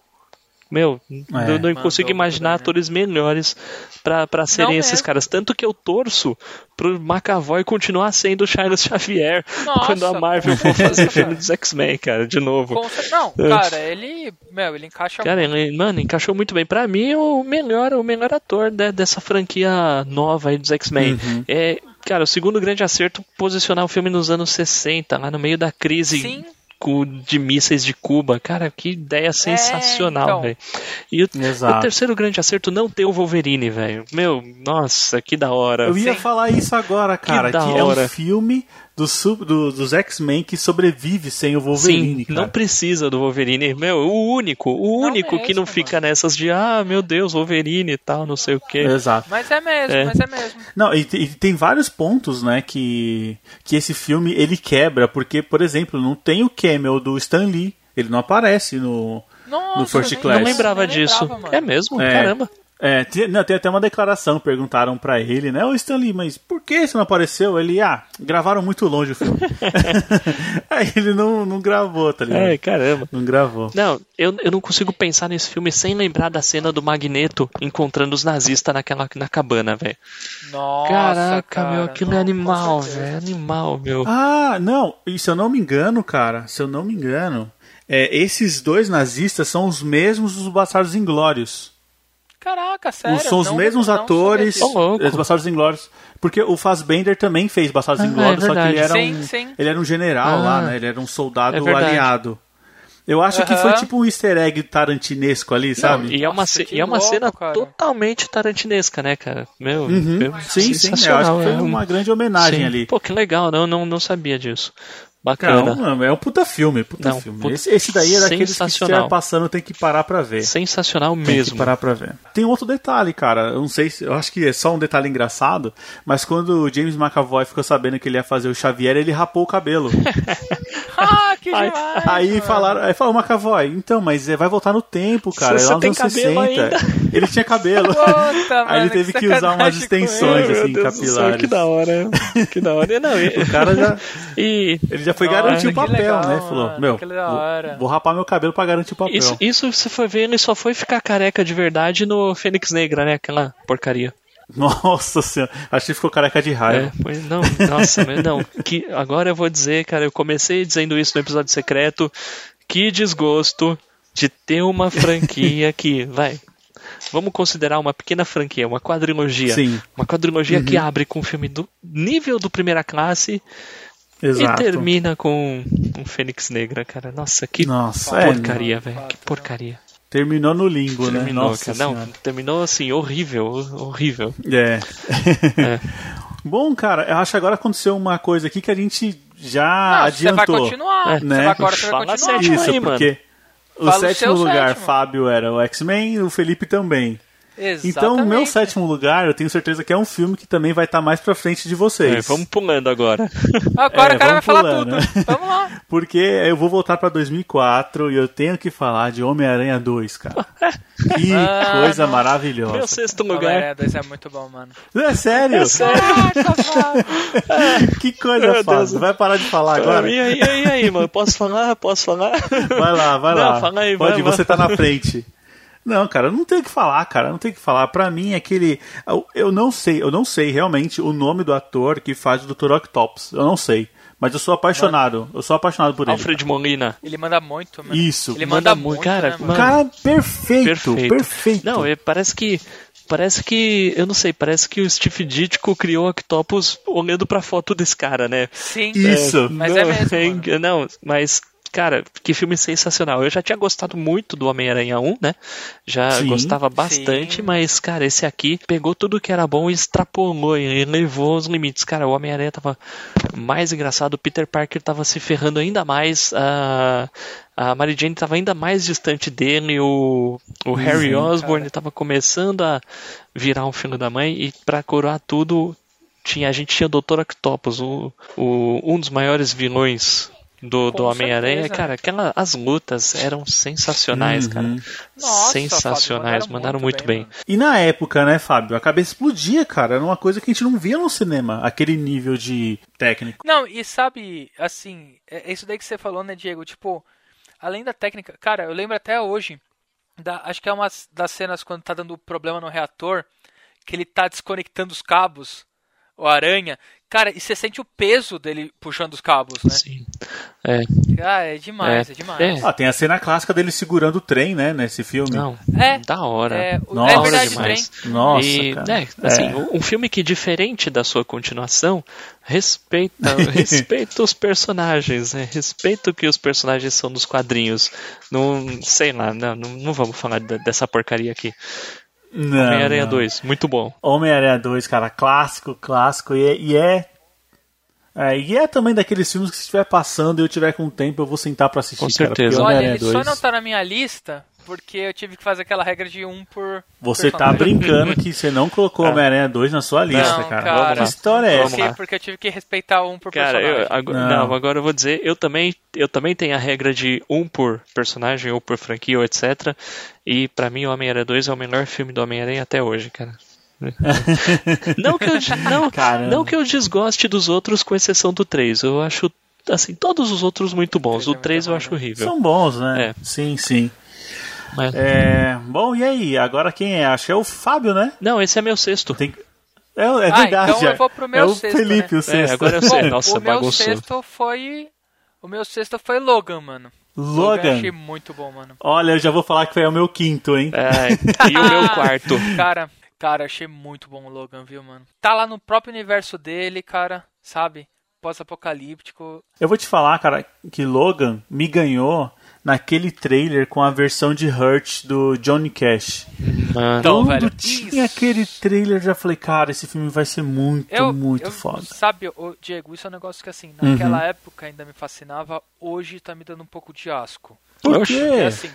Meu, eu não consigo muito imaginar né? atores melhores pra, pra serem Não esses mesmo. caras. Tanto que eu torço pro McAvoy continuar sendo o Charles Xavier Nossa, quando a Marvel for fazer filme dos X-Men, cara, de novo. Não, cara, ele. Meu, ele encaixa Cara, ele, mano, encaixou muito bem. Pra mim, o melhor, o melhor ator né, dessa franquia nova aí dos X-Men. Uhum. É, cara, o segundo grande acerto posicionar o filme nos anos 60, lá no meio da crise Sim. De mísseis de Cuba. Cara, que ideia sensacional, então. velho. E o, Exato. o terceiro grande acerto não ter o Wolverine, velho. Meu, nossa, que da hora. Eu ia Sim. falar isso agora, cara, que, da é um hora. filme dos, sub- do- dos X-Men que sobrevive sem o Wolverine, Sim, cara. não precisa do Wolverine. Meu, o único, o Não único que não mesmo, fica nessas de, ah, meu Deus, Wolverine e tal, não sei o quê. Exato. Mas é mesmo, É. mas é mesmo. Não, e, e tem vários pontos, né, que, que esse filme ele quebra, porque, por exemplo, não tem o cameo do Stan Lee, ele não aparece no... Nossa, No First Class. Não lembrava disso. lembrava, mano. é mesmo? É. Caramba. É, tem, não, tem até uma declaração, perguntaram pra ele, né, ô Stan Lee, mas por que você não apareceu? Ele, ah, gravaram muito longe o filme. Aí ele não, não gravou, tá ligado? É, caramba. Não gravou. Não, eu, eu não consigo pensar nesse filme sem lembrar da cena do Magneto encontrando os nazistas naquela na cabana, velho. Nossa, Caraca, cara, meu, aquilo é não, animal, com certeza. velho. Animal, meu. Ah, não, e se eu não me engano, cara, se eu não me engano, é, esses dois nazistas são os mesmos dos Bastardos Inglórios. Caraca, sério. são os não- mesmos não atores dos Bastardos Inglórios. Porque o Fassbender também fez Bastardos Ah, Inglórios, é só que ele era, verdade. um, Sim, sim. ele era um general Ah, lá, né? Ele era um soldado é aliado. Eu acho que foi tipo um easter egg tarantinesco ali, sabe? E é uma, Nossa, e é uma louco, cena cara. totalmente tarantinesca, né, cara? Meu, Uhum. meu, Sim, sim, eu acho sensacional. que foi é um- uma grande homenagem sim. ali. Pô, que legal, não, não, não sabia disso. Bacana. não, é um puta filme, puta Não, filme. puta- Esse, esse daí é daqueles que se passando tem que parar pra ver. Sensacional Tem mesmo. que parar pra ver. Tem outro detalhe, cara. Eu não sei se. Eu acho que é só um detalhe engraçado. Mas quando o James McAvoy ficou sabendo que ele ia fazer o Xavier, ele rapou o cabelo. Ah, que Ai, demais. aí mano. falaram. Aí falou, McAvoy, então, mas é, vai voltar no tempo, cara. Você é lá nos tem anos cabelo 60. ainda. Ele tinha cabelo. Puta, Aí ele teve que que usar umas extensões, ele. assim, Deus do céu, capilares. que da hora. Que da hora. Não, e, O cara já. e Ele já foi Nossa, garantir o papel, legal, né? Falou, mano, meu, que da hora. vou, vou rapar meu cabelo pra garantir o papel. isso, isso você foi ver, ele só foi ficar careca de verdade no Fênix Negra, né? Aquela porcaria. Nossa senhora, acho que ficou careca de É, raiva. foi, não, nossa, não. Que, agora eu vou dizer, cara, eu comecei dizendo isso no episódio secreto. Que desgosto de ter uma franquia que, vai. Vamos considerar uma pequena franquia, uma quadrilogia. Sim, Uma quadrilogia que abre com um filme do nível do primeira classe exato. e termina com um Fênix Negra, cara. Nossa, que Nossa, é, porcaria, velho. Que porcaria. terminou no limbo, né? Terminou, Nossa cara. Não, terminou assim, horrível, horrível. É. É. Bom, cara, eu acho que agora aconteceu uma coisa aqui que a gente já Não, você vai adiantou. continuar. É. Você Né? vai agora você vai continuar. Isso, aí, mano. porque o Fala o sétimo seu lugar, sétimo. Fábio era o X-Men e o Felipe também. Então, o meu Exatamente. sétimo lugar, eu tenho certeza que é um filme que também vai estar mais pra frente de vocês. É, vamos pulando agora. Agora É, o cara vai vamos falar pulando, tudo. Vamos lá. Porque eu vou voltar pra 2004 e eu tenho que falar de Homem-Aranha 2, cara. Que Ah, coisa não. maravilhosa. Meu sexto lugar. Homem-Aranha 2 é muito bom, mano. É sério? É sério. Que coisa. Deus. Vai parar de falar agora? E aí, e aí, aí, mano? Posso falar? Posso falar? Vai lá, vai Não, lá. fala aí, Pode, vai, você vai. tá na frente. Não, cara, não tem o que falar, cara, não tem o que falar. Pra mim, aquele. Eu, eu não sei, eu não sei realmente o nome do ator que faz o Dr. Octopus. Eu não sei. Mas eu sou apaixonado. Eu sou apaixonado por ele. Alfred Molina. Ele manda muito, mano. Isso. Ele Manda manda, muito, cara, né, mano? cara perfeito, Perfeito. perfeito. Não, é, parece que. Parece que. Eu não sei, parece que o Steve Ditko criou o Octopus olhando pra foto desse cara, né? Sim. Isso. Mas não, é mesmo, mano. Não, mas. Cara, que filme sensacional. Eu já tinha gostado muito do Homem-Aranha 1, né? Já Sim. gostava bastante, Sim. mas, cara, esse aqui pegou tudo que era bom e extrapolou e levou os limites. Cara, o Homem-Aranha tava mais engraçado, o Peter Parker tava se ferrando ainda mais, a, a Mary Jane tava ainda mais distante dele, o, o Harry Osborn tava começando a virar um filho da mãe e pra coroar tudo, tinha, a gente tinha o Dr. Octopus, o, o, um dos maiores vilões do, do Homem-Aranha, cara, aquela, as lutas eram sensacionais, cara. Uhum. Nossa, sensacionais, Fábio, mandaram muito bem. mano. E na época, né, Fábio? A cabeça explodia, cara. Era uma coisa que a gente não via no cinema, aquele nível de técnico. Não, e sabe, assim, é é isso daí que você falou, né, Diego? Tipo, além da técnica, cara, eu lembro até hoje, da, acho que é uma das cenas quando tá dando problema no reator, que ele tá desconectando os cabos, o aranha. Cara, e você sente o peso dele puxando os cabos, né? Sim. É, Ah, é demais, é, É, demais. é. Ah, tem a cena clássica dele segurando o trem, né, nesse filme. não, É, da hora. É, o- Nossa, é verdade, demais. trem. Nossa, e, cara. né, assim, É. um filme que diferente da sua continuação, respeita, respeita os personagens, né? Respeita o que os personagens são dos quadrinhos. Não, sei lá, não, não, não vamos falar de- dessa porcaria aqui. Não, Homem-Aranha não. 2, muito bom. Homem-Aranha 2, cara, clássico, clássico. E é, e é- É, e é também daqueles filmes que se estiver passando e eu tiver com tempo, eu vou sentar pra assistir. Com cara, certeza. Olha, Homem-Aranha ele só 2, não tá na minha lista porque eu tive que fazer aquela regra de um por. Você tá personagem. brincando que você não colocou É. Homem-Aranha 2 na sua lista, Não, cara. cara. Que história é essa? Porque, porque eu tive que respeitar um por Cara, eu, personagem. agora, Não. não. agora eu vou dizer, eu também, eu também tenho a regra de um por personagem, ou por franquia, ou etc. E pra mim, o Homem-Aranha 2 é o melhor filme do Homem-Aranha até hoje, cara. não, que eu, não, Caramba. não que eu desgoste dos outros, com exceção do 3. Eu acho, assim, todos os outros muito bons. é O muito 3 eu acho né? horrível. São bons, né? É. Sim, sim. Mas- É, bom, e aí? Agora quem é? Acho que é o Fábio, né? Não, esse é meu sexto. Tem... É, é Ah, verdade. então eu é. vou pro meu é o sexto, Felipe, né? o sexto. agora eu sei. Bom, Nossa, o meu bagunçou. sexto foi. O meu sexto foi Logan, mano. eu Logan. achei muito bom, mano. Olha, eu já vou falar que foi o meu quinto, hein? É, e o meu quarto. Cara, cara, achei muito bom o Logan, viu, mano? Tá lá no próprio universo dele, cara, sabe? Pós-apocalíptico. Eu vou te falar, cara, que Logan me ganhou naquele trailer com a versão de Hurt do Johnny Cash. Mano. Então, Quando velho, tinha isso. aquele trailer, já falei, cara, esse filme vai ser muito, Eu, muito eu- foda. Sabe, ô, Diego, isso é um negócio que assim, Uhum. naquela época ainda me fascinava, hoje tá me dando um pouco de asco. Por quê? É assim.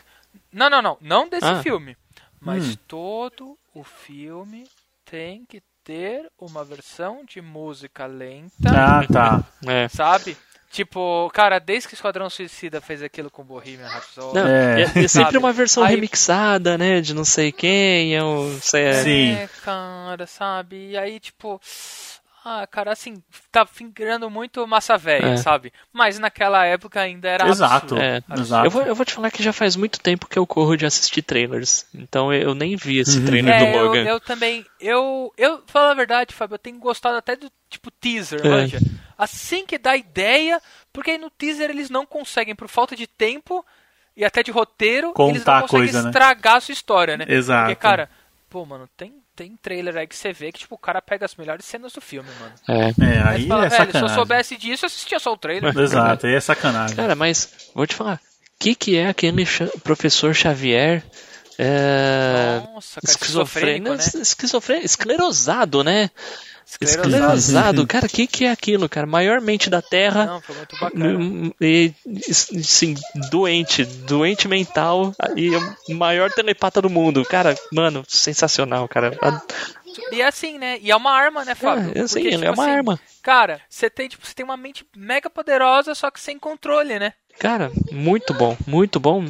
Não, não, não. Não desse Ah. filme. Mas Hum. todo o filme tem que ter uma versão de música lenta, Ah, tá. É. sabe? Tipo, cara, desde que Esquadrão Suicida fez aquilo com Bohemian Rhapsody. Não, É. é, é sempre uma versão Aí- remixada, né? De não sei quem. É um, sei, é, Sim. É, cara, sabe? E aí, tipo. Ah, cara, assim, tá fingrando muito massa velha, É. sabe? Mas naquela época ainda era Exato. É, Exato. Eu vou, eu vou te falar que já faz muito tempo que eu corro de assistir trailers. Então eu nem vi esse Uhum. trailer É, do eu, Logan. eu também. Eu, eu falo a verdade, Fábio, eu tenho gostado até do tipo teaser, É. manja. Assim que dá ideia, porque aí no teaser eles não conseguem, por falta de tempo e até de roteiro, Contar eles não conseguem coisa, né? estragar a sua história, né? Exato. Porque, cara, pô, mano, tem, tem trailer aí que você vê que, tipo, o cara pega as melhores cenas do filme, mano. É. É, Aí fala, é velho, se eu sacanagem. soubesse disso, eu assistia só o trailer. Exato, aí é sacanagem. Cara, mas vou te falar. O que, que é aquele professor Xavier? É... Nossa, cara, esquizofrênico, né? esquizofrênico, esclerosado, né? Esclerosado. Esclerosado. Cara, o que, que é aquilo, cara? Maior mente da Terra. Não, foi muito bacana. E, sim, doente, doente mental e o maior telepata do mundo. Cara, mano, sensacional, cara. E é assim, né? E é uma arma, né, Fábio? É, sei, Porque, ele é tipo uma assim, arma. Cara, você tem, tipo, você tem uma mente mega poderosa, só que sem controle, né? Cara, muito bom, muito bom,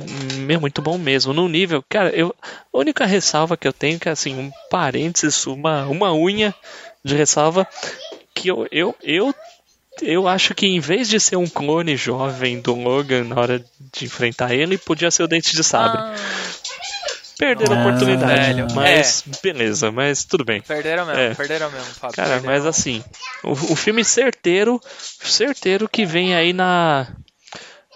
muito bom mesmo. No nível, cara, eu, a única ressalva que eu tenho, que é assim, um parênteses, uma, uma unha de ressalva, que eu, eu, eu, eu acho que em vez de ser um clone jovem do Logan na hora de enfrentar ele, podia ser o Dente de Sabre. Ah, Perderam a Ah, oportunidade, velho, mas beleza, mas tudo bem. perderam mesmo, É. perderam mesmo, Fábio. Cara, perderam. mas assim, o, o filme certeiro, certeiro que vem aí na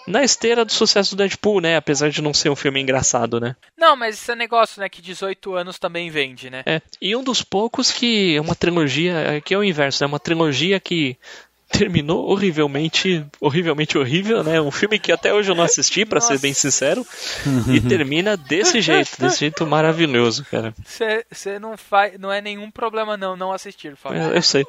na esteira do sucesso do Deadpool, né? Apesar de não ser um filme engraçado, né? Não, mas esse é negócio, né, que 18 anos também vende, né? É. E um dos poucos que é uma trilogia, que é o inverso, é uma trilogia que terminou horrivelmente, horrivelmente horrível, né? Um filme que até hoje eu não assisti, pra ser bem sincero, e termina desse jeito, desse jeito maravilhoso, cara. Você não faz, não é nenhum problema não, não assistir, Fábio. Eu, eu sei.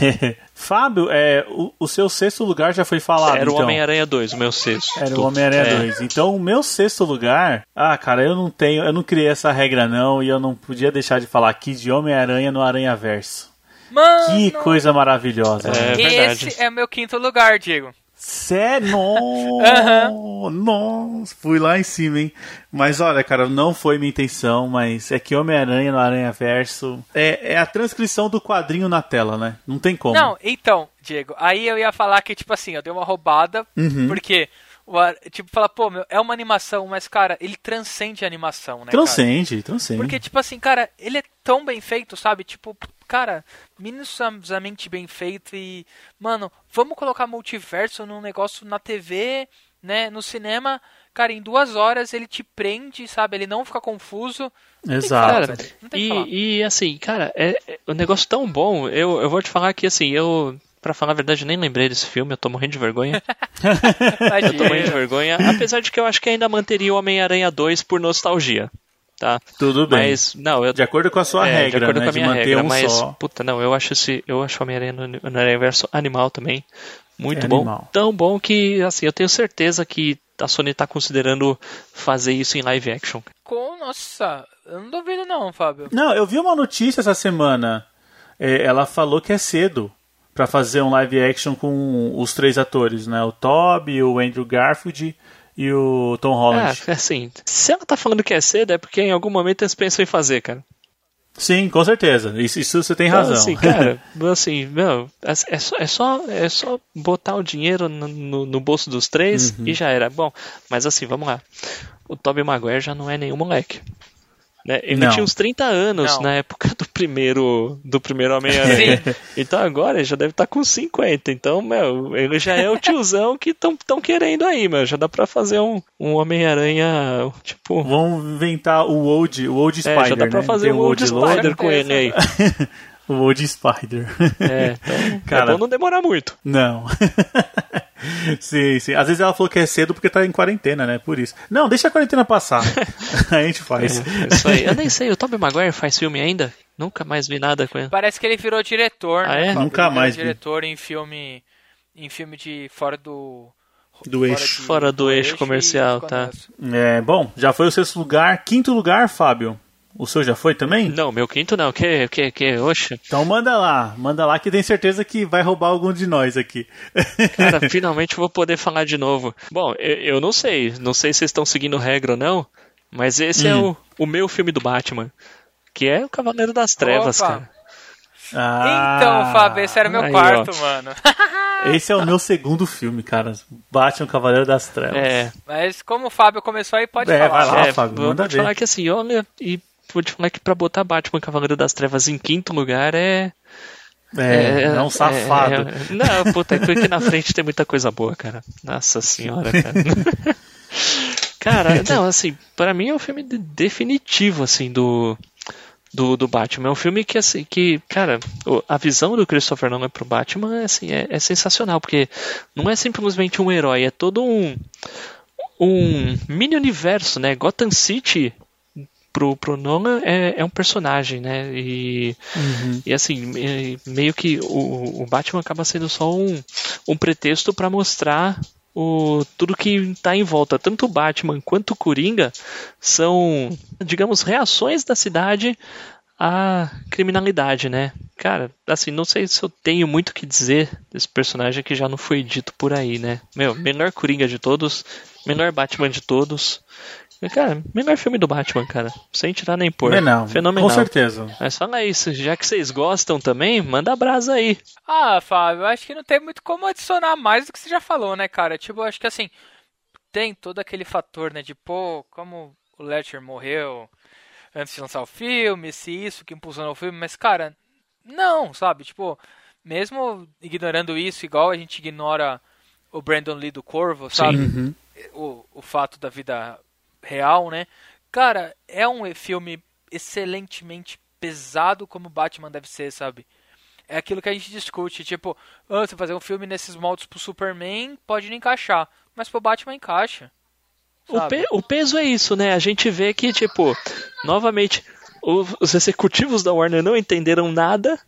Fábio, é, o, o seu sexto lugar já foi falado. Era o então. Homem-Aranha 2, o meu sexto. Era o Homem-Aranha É. 2. Então, o meu sexto lugar. Ah, cara, eu não tenho. Eu não criei essa regra, não. E eu não podia deixar de falar aqui de Homem-Aranha no Aranha Verso. Mano, Que coisa maravilhosa. É né? verdade. esse é o meu quinto lugar, Diego. Sério? Aham. Nossa, fui lá em cima, hein? Mas olha, cara, não foi minha intenção, mas é que Homem-Aranha no Aranha Verso é, é a transcrição do quadrinho na tela, né? Não tem como. Não, então, Diego, aí eu ia falar que, tipo assim, eu dei uma roubada, Uhum. porque, o ar- tipo, falar, pô, meu, é uma animação, mas, cara, ele transcende a animação, né, cara? Transcende, transcende. Porque, tipo assim, cara, ele é tão bem feito, sabe? Tipo, cara, minuciosamente bem feito e, mano, vamos colocar multiverso num negócio na TV, né, no cinema, cara, em duas horas ele te prende, sabe? Ele não fica confuso. Não Exato. Falar. e, e assim, cara, é, é um negócio tão bom. Eu, eu vou te falar que assim, eu, pra falar a verdade, nem lembrei desse filme, eu tô morrendo de vergonha. Eu tô morrendo de vergonha. Apesar de que eu acho que ainda manteria o Homem-Aranha 2 por nostalgia. Tá? Tudo bem. Mas, não, eu, De acordo com a sua é, regra, de acordo né? com a de minha manter regra, um mas, só. puta, não, eu acho esse, eu acho o Homem-Aranha no, no universo animal também. Muito É bom. animal. Tão bom que, assim, eu tenho certeza que a Sony tá considerando fazer isso em live action. Com, nossa, eu não duvido não, Fábio. Não, eu vi uma notícia essa semana. É, ela falou que é cedo pra fazer um live action com os três atores, né? O Toby, o Andrew Garfield e o Tom Holland. É, assim, se ela tá falando que é cedo, é porque em algum momento eles pensam em fazer, cara. Sim, com certeza. Isso, isso você tem Então, razão. assim, cara, assim, meu, é é só, é só, é só botar o dinheiro no, no- no bolso dos três Uhum. e já era. Bom, mas assim, vamos lá. O Tobey Maguire já não é nenhum moleque. Né? Ele Não. tinha uns 30 anos Não. na época do primeiro do primeiro Homem-Aranha. Então agora ele já deve estar com 50. Então, meu, ele já é o tiozão que estão querendo aí, meu. Já dá pra fazer um, um Homem-Aranha, tipo. Vamos inventar o Old, o Old É, Spider, já dá pra né? fazer Tem um Old Logan. Spider com ele aí. o Old Spider. É, então, Cara. é bom não demorar muito. Não. sim, sim. Às vezes ela falou que é cedo porque tá em quarentena, né? Por isso. Não, deixa a quarentena passar. a gente faz. É isso aí. Eu nem sei, o Tobey Maguire faz filme ainda? Nunca mais vi nada com ele. Parece que ele virou diretor, Ah, né, é? Fábio? Nunca Ele virou mais vi. diretor em filme em filme de fora do Do fora eixo. de- Fora do eixo e comercial, tá. É, bom, já foi o sexto lugar. Quinto lugar, Fábio. O seu já foi também? Não, meu quinto não. Que, que, que, oxe. Então manda lá, manda lá que tem certeza que vai roubar algum de nós aqui. Cara, finalmente vou poder falar de novo. Bom, eu, eu não sei. Não sei se vocês estão seguindo regra ou não. Mas esse é Hum. o, o meu filme do Batman. Que é o Cavaleiro das Trevas, Opa. cara. Ah, Então, Fábio, esse era o meu aí, quarto, mano. Esse é o meu segundo filme, cara. Batman Cavaleiro das Trevas. É, Mas como o Fábio começou aí, pode É, falar. vai lá. é Fábio, vou, manda ver. falar que assim, olha, e vou te falar que pra botar Batman Cavaleiro das Trevas em quinto lugar é. É, é, um safado. é- é- não, puta, é porque na frente tem muita coisa boa, cara. Nossa senhora, cara. cara, não, assim, para mim é um filme de- definitivo, assim, do, do, do Batman. É um filme que, assim, que, cara, a visão do Christopher Nolan pro Batman, assim, é, é sensacional, porque não é simplesmente um herói, é todo um, um mini universo, né? Gotham City pro, pro Nolan é, é um personagem, né? E, e assim, me- meio que o, o Batman acaba sendo só um, um pretexto para mostrar o, tudo que está em volta. Tanto o Batman quanto o Coringa são, digamos, reações da cidade à criminalidade, né? Cara, assim, não sei se eu tenho muito o que dizer desse personagem que já não foi dito por aí, né? Meu, melhor Coringa de todos, melhor Batman de todos. Cara, melhor filme do Batman, cara. Sem tirar nem pôr. Não, é não, Fenomenal. com certeza. Mas fala isso, já que vocês gostam também, manda brasa aí. Ah, Fábio, eu acho que não tem muito como adicionar mais do que você já falou, né, cara? Tipo, acho que assim, tem todo aquele fator, né, de pô, como o Ledger morreu antes de lançar o filme, se isso que impulsionou o filme, mas, cara, não, sabe? Tipo, mesmo ignorando isso, igual a gente ignora o Brandon Lee do Corvo, sabe? Uhum. o, o fato da vida real, né? Cara, é um filme excelentemente pesado como Batman deve ser, sabe? É aquilo que a gente discute, tipo, ah, você fazer um filme nesses moldes pro Superman pode não encaixar, mas pro Batman encaixa. O, pe- o peso é isso, né? A gente vê que, tipo, novamente, os executivos da Warner não entenderam nada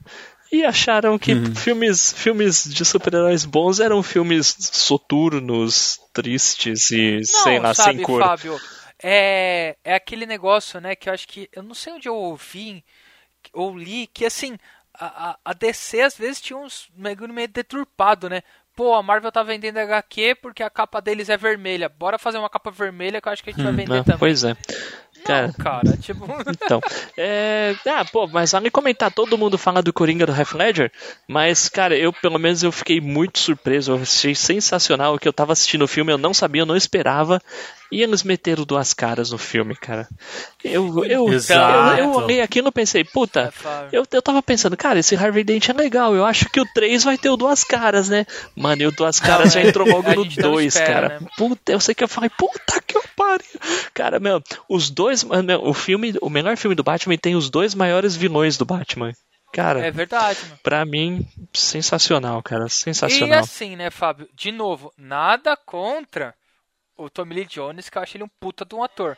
e acharam que Uhum. filmes, filmes de super-heróis bons eram filmes soturnos, tristes e, Não, sei lá, sabe, sem cor. Fábio, é, é aquele negócio, né, que eu acho que, eu não sei onde eu ouvi, ou li, que assim, a, a, DC às vezes tinha uns meio, meio deturpado, né? Pô, a Marvel tá vendendo HQ porque a capa deles é vermelha. Bora fazer uma capa vermelha que eu acho que a gente vai vender Ah, também. pois é. Cara, Não, cara, tipo. Então, é... Ah, pô, mas vale comentar, todo mundo fala do Coringa do Half Ledger, mas, cara, eu, pelo menos, eu fiquei muito surpreso, eu achei sensacional o que eu tava assistindo o filme, eu não sabia, eu não esperava, e eles meteram duas caras no filme, cara. Eu, eu, Exato. eu, eu olhei aquilo e pensei, puta, É, eu, eu tava pensando, cara, esse Harvey Dent é legal, eu acho que o 3 vai ter o duas caras, né? Mano, e o duas caras já entrou logo no gente não 2, espera, cara. né? Puta, eu sei que eu falei, puta que eu pariu. Cara, meu, os dois. Meu, o filme, o melhor filme do Batman tem os dois maiores vilões do Batman. Cara, É verdade, mano. pra mim, sensacional, cara. E Sensacional. assim, né, Fábio? De novo, nada contra o Tommy Lee Jones, que eu acho ele um puta de um ator.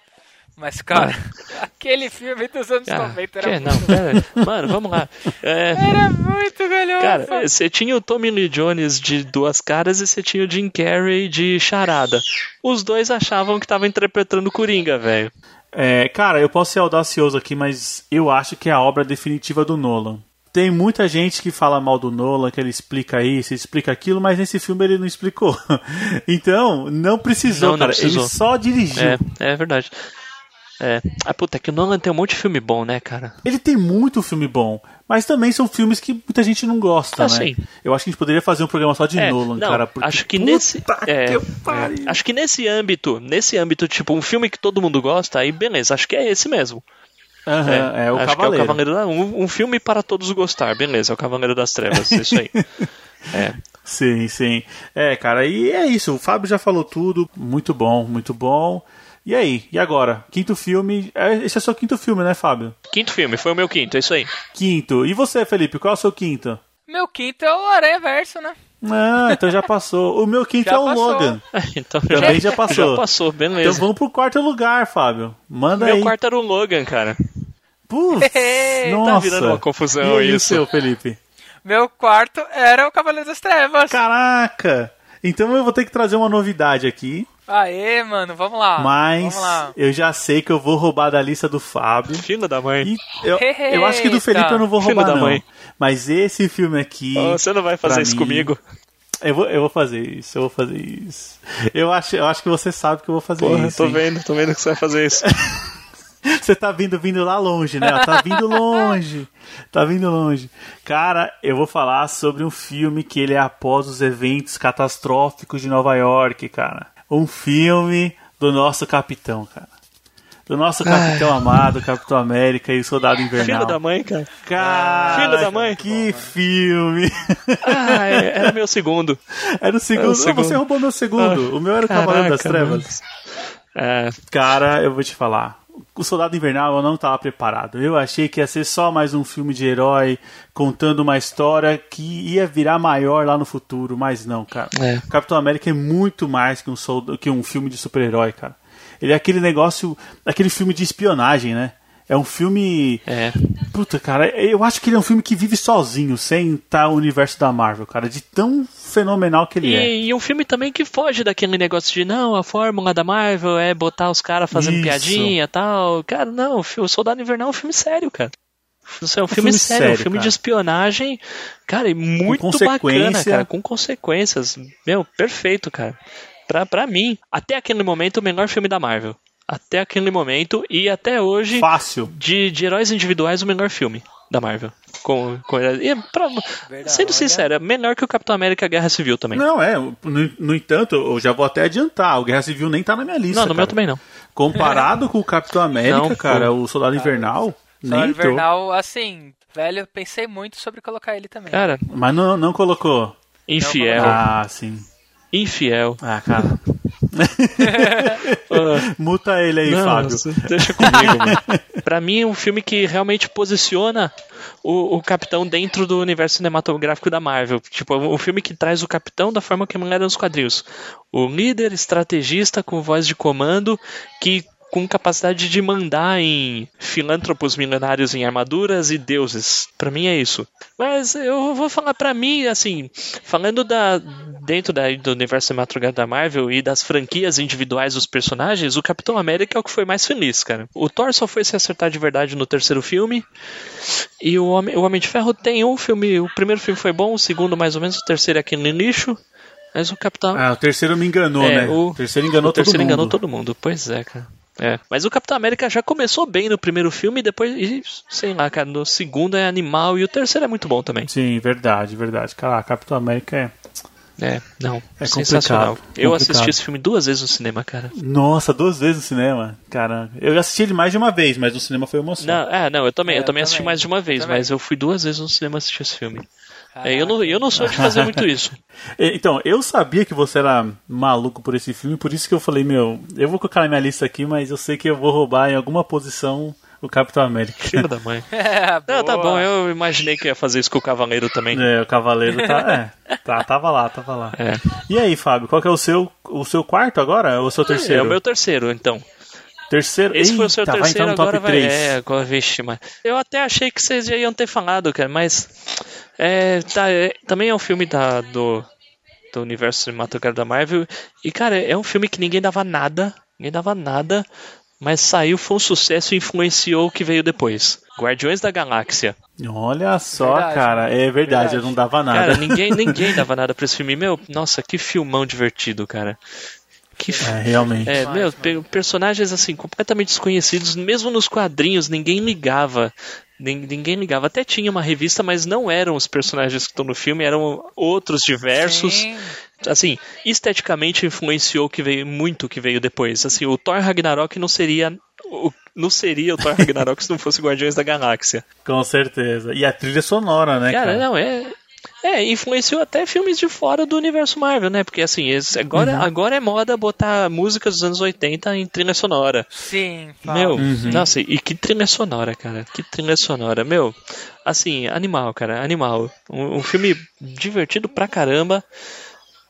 Mas, cara, aquele filme dos anos Ah, 90 era que? muito, Não, pera. Mano, vamos lá. É, era muito galhofa. Cara, você tinha o Tommy Lee Jones de Duas Caras e você tinha o Jim Carrey de Charada. Os dois achavam que tava interpretando Coringa, velho. É, cara, eu posso ser audacioso aqui, mas eu acho que é a obra definitiva do Nolan. Tem muita gente que fala mal do Nolan, que ele explica isso, explica aquilo, mas nesse filme ele não explicou. Então, não precisou, Não, não cara. precisou. Ele só dirigiu. É, é verdade. É. Ah, puta, é que o Nolan tem um monte de filme bom, né, cara? Ele tem muito filme bom, mas também são filmes que muita gente não gosta, Ah, né? sim. Eu acho que a gente poderia fazer um programa só de É, Nolan, não, cara. Porque, acho que nesse é, que é, acho que nesse âmbito, nesse âmbito, tipo, um filme que todo mundo gosta, aí beleza, acho que é esse mesmo. Aham, é, o acho Cavaleiro. que é o Cavaleiro da, um, um filme para todos gostar, beleza, é o Cavaleiro das Trevas, isso aí. É. Sim, sim. É, cara, e é isso. O Fábio já falou tudo. Muito bom, muito bom. E aí? E agora? Quinto filme. É, Esse é o seu quinto filme, né, Fábio? Quinto filme, foi o meu quinto, é isso aí. Quinto. E você, Felipe? Qual é o seu quinto? Meu quinto é o Aranha Verso, né? Ah, então já passou. O meu quinto Já é o passou. Logan. então Também já passou. Já passou, beleza. Então vamos pro quarto lugar, Fábio. Manda Meu aí. quarto era o Logan, cara. Putz, Tá nossa. virando uma confusão e isso. seu, Felipe? Meu quarto era o Cavaleiro das Trevas. Caraca! Então eu vou ter que trazer uma novidade aqui. Aê, mano, vamos lá. Mas Vamos lá. eu já sei que eu vou roubar da lista do Fábio. Filho da mãe. E eu, eu acho que do Felipe eu não vou Filho roubar, da não. mãe. Mas esse filme aqui. Oh, você não vai fazer isso mim, comigo. Eu vou, eu vou fazer isso, eu vou fazer isso. Eu acho, eu acho que você sabe que eu vou fazer Porra, isso. tô hein? vendo, tô vendo que você vai fazer isso. Você tá vindo, vindo lá longe, né? Tá vindo longe. Tá vindo longe. Cara, eu vou falar sobre um filme que ele é após os eventos catastróficos de Nova York, cara. Um filme do nosso capitão, cara. Do nosso capitão amado, Capitão América e o Soldado Invernal. Filho da mãe, cara. Cara, Filho da mãe. Que filme. Ah, é- era meu segundo. Era o segundo. Era o Não, segundo. você roubou meu segundo. Ah, o meu era o Cavaleiro das Trevas. É, Cara, eu vou te falar. O Soldado Invernal eu não estava preparado. Eu achei que ia ser só mais um filme de herói contando uma história que ia virar maior lá no futuro, mas não, cara. É. Capitão América é muito mais que um, solda- que um filme de super-herói, cara. Ele é aquele negócio, aquele filme de espionagem, né? É um filme. é. Puta, cara, eu acho que ele é um filme que vive sozinho, sem estar no universo da Marvel, cara. De tão fenomenal que ele é. E, e um filme também que foge daquele negócio de não, a fórmula da Marvel é botar os caras fazendo Isso. piadinha e tal. Cara, não, o Soldado Invernal é um filme sério, cara. Isso é um filme, filme sério, é um sério, filme de cara. espionagem, cara, e muito bacana, cara, com consequências. Meu, perfeito, cara. Pra, pra mim, até aquele momento, o melhor filme da Marvel. Até aquele momento e até hoje, Fácil. de, de heróis individuais, o melhor filme da Marvel. Com, com, e pra, Verdade, sendo sincero, é melhor que o Capitão América Guerra Civil também. Não, é. No, no entanto, eu já vou até adiantar. O Guerra Civil nem tá na minha lista. Não, no meu cara. também não. Comparado com o Capitão América, Não, cara, o Soldado Invernal, nem Soldado. Invernal, assim, velho, eu pensei muito sobre colocar ele também. Cara, Mas não, não colocou. infiel. Ah, sim. Infiel. Ah, cara. Muta ele aí, não, Fábio. Deixa comigo, mano. Pra mim é um filme que realmente posiciona o, o Capitão dentro do universo cinematográfico da Marvel. Tipo, um filme que traz o Capitão da forma que ele era nos quadrinhos. O líder estrategista com voz de comando que com capacidade de mandar em filântropos milenários em armaduras e deuses. Pra mim é isso. Mas eu vou falar pra mim, assim, falando da dentro da, do universo cinematográfico da Marvel e das franquias individuais dos personagens, o Capitão América é o que foi mais feliz, cara. O Thor só foi se acertar de verdade no terceiro filme. E o Homem, o Homem de Ferro tem um filme, o primeiro filme foi bom, o segundo mais ou menos, o terceiro é aquele lixo. Mas o Capitão Ah, o terceiro me enganou, É, né? o- O terceiro enganou o terceiro todo mundo. enganou todo mundo. Pois é, cara. É. Mas o Capitão América já começou bem no primeiro filme e depois, e, sei lá, cara, no segundo é animal e o terceiro é muito bom também. Sim, verdade, verdade. Cara, Capitão América é. É, não, É sensacional. complicado, Eu complicado. assisti esse filme duas vezes no cinema, cara. Nossa, duas vezes no cinema. Caramba. Eu assisti ele mais de uma vez, mas no cinema foi emoção. Não, é, não, eu também, É, eu eu também assisti também. mais de uma vez, Também. mas eu fui duas vezes no cinema assistir esse filme. É, eu, não, eu não sou de fazer muito isso. Então, eu sabia que você era maluco por esse filme, por isso que eu falei, meu, eu vou colocar na minha lista aqui, mas eu sei que eu vou roubar em alguma posição o Capitão América. Filho da mãe. É, Não, tá bom, eu imaginei que ia fazer isso com o Cavaleiro também. É, o Cavaleiro tá. É, tá, tava lá, tava lá. É. E aí, Fábio, qual que é o seu, o seu quarto agora? Ou o seu terceiro? É o meu terceiro, então. Terceiro. Esse foi o seu Eita, vai entrar terceiro, no top agora vai. 3. É, agora, vixe, mas. Eu até achei que vocês já iam ter falado, cara, mas. É, tá, é, também é um filme da, do, do universo cinematográfico da Marvel. E, cara, é um filme que ninguém dava nada. Ninguém dava nada. Mas saiu, foi um sucesso e influenciou o que veio depois. Guardiões da Galáxia. Olha só, Verdade, cara. É verdade, verdade. eu não dava nada. Cara, ninguém, ninguém dava nada pra esse filme. Meu, nossa, que filmão divertido, cara. Que É, realmente. É, meu, personagens assim, completamente desconhecidos, mesmo nos quadrinhos, ninguém ligava. Nin- Ninguém ligava. Até tinha uma revista, mas não eram os personagens que estão no filme, eram outros diversos. Sim. Assim, esteticamente influenciou que veio muito o que veio depois. Assim, o Thor Ragnarok não seria o- não seria o Thor Ragnarok se não fosse Guardiões da Galáxia. Com certeza. E a trilha sonora, né, cara? Cara, não, é. É, influenciou até filmes de fora do universo Marvel, né? Porque assim, agora, Uhum. agora é moda botar músicas dos anos 80 em trilha sonora. Sim, Meu, Fábio. Uhum. nossa, e que trilha sonora, cara. Que trilha sonora. Meu, assim, animal, cara, animal. Um, um filme divertido pra caramba.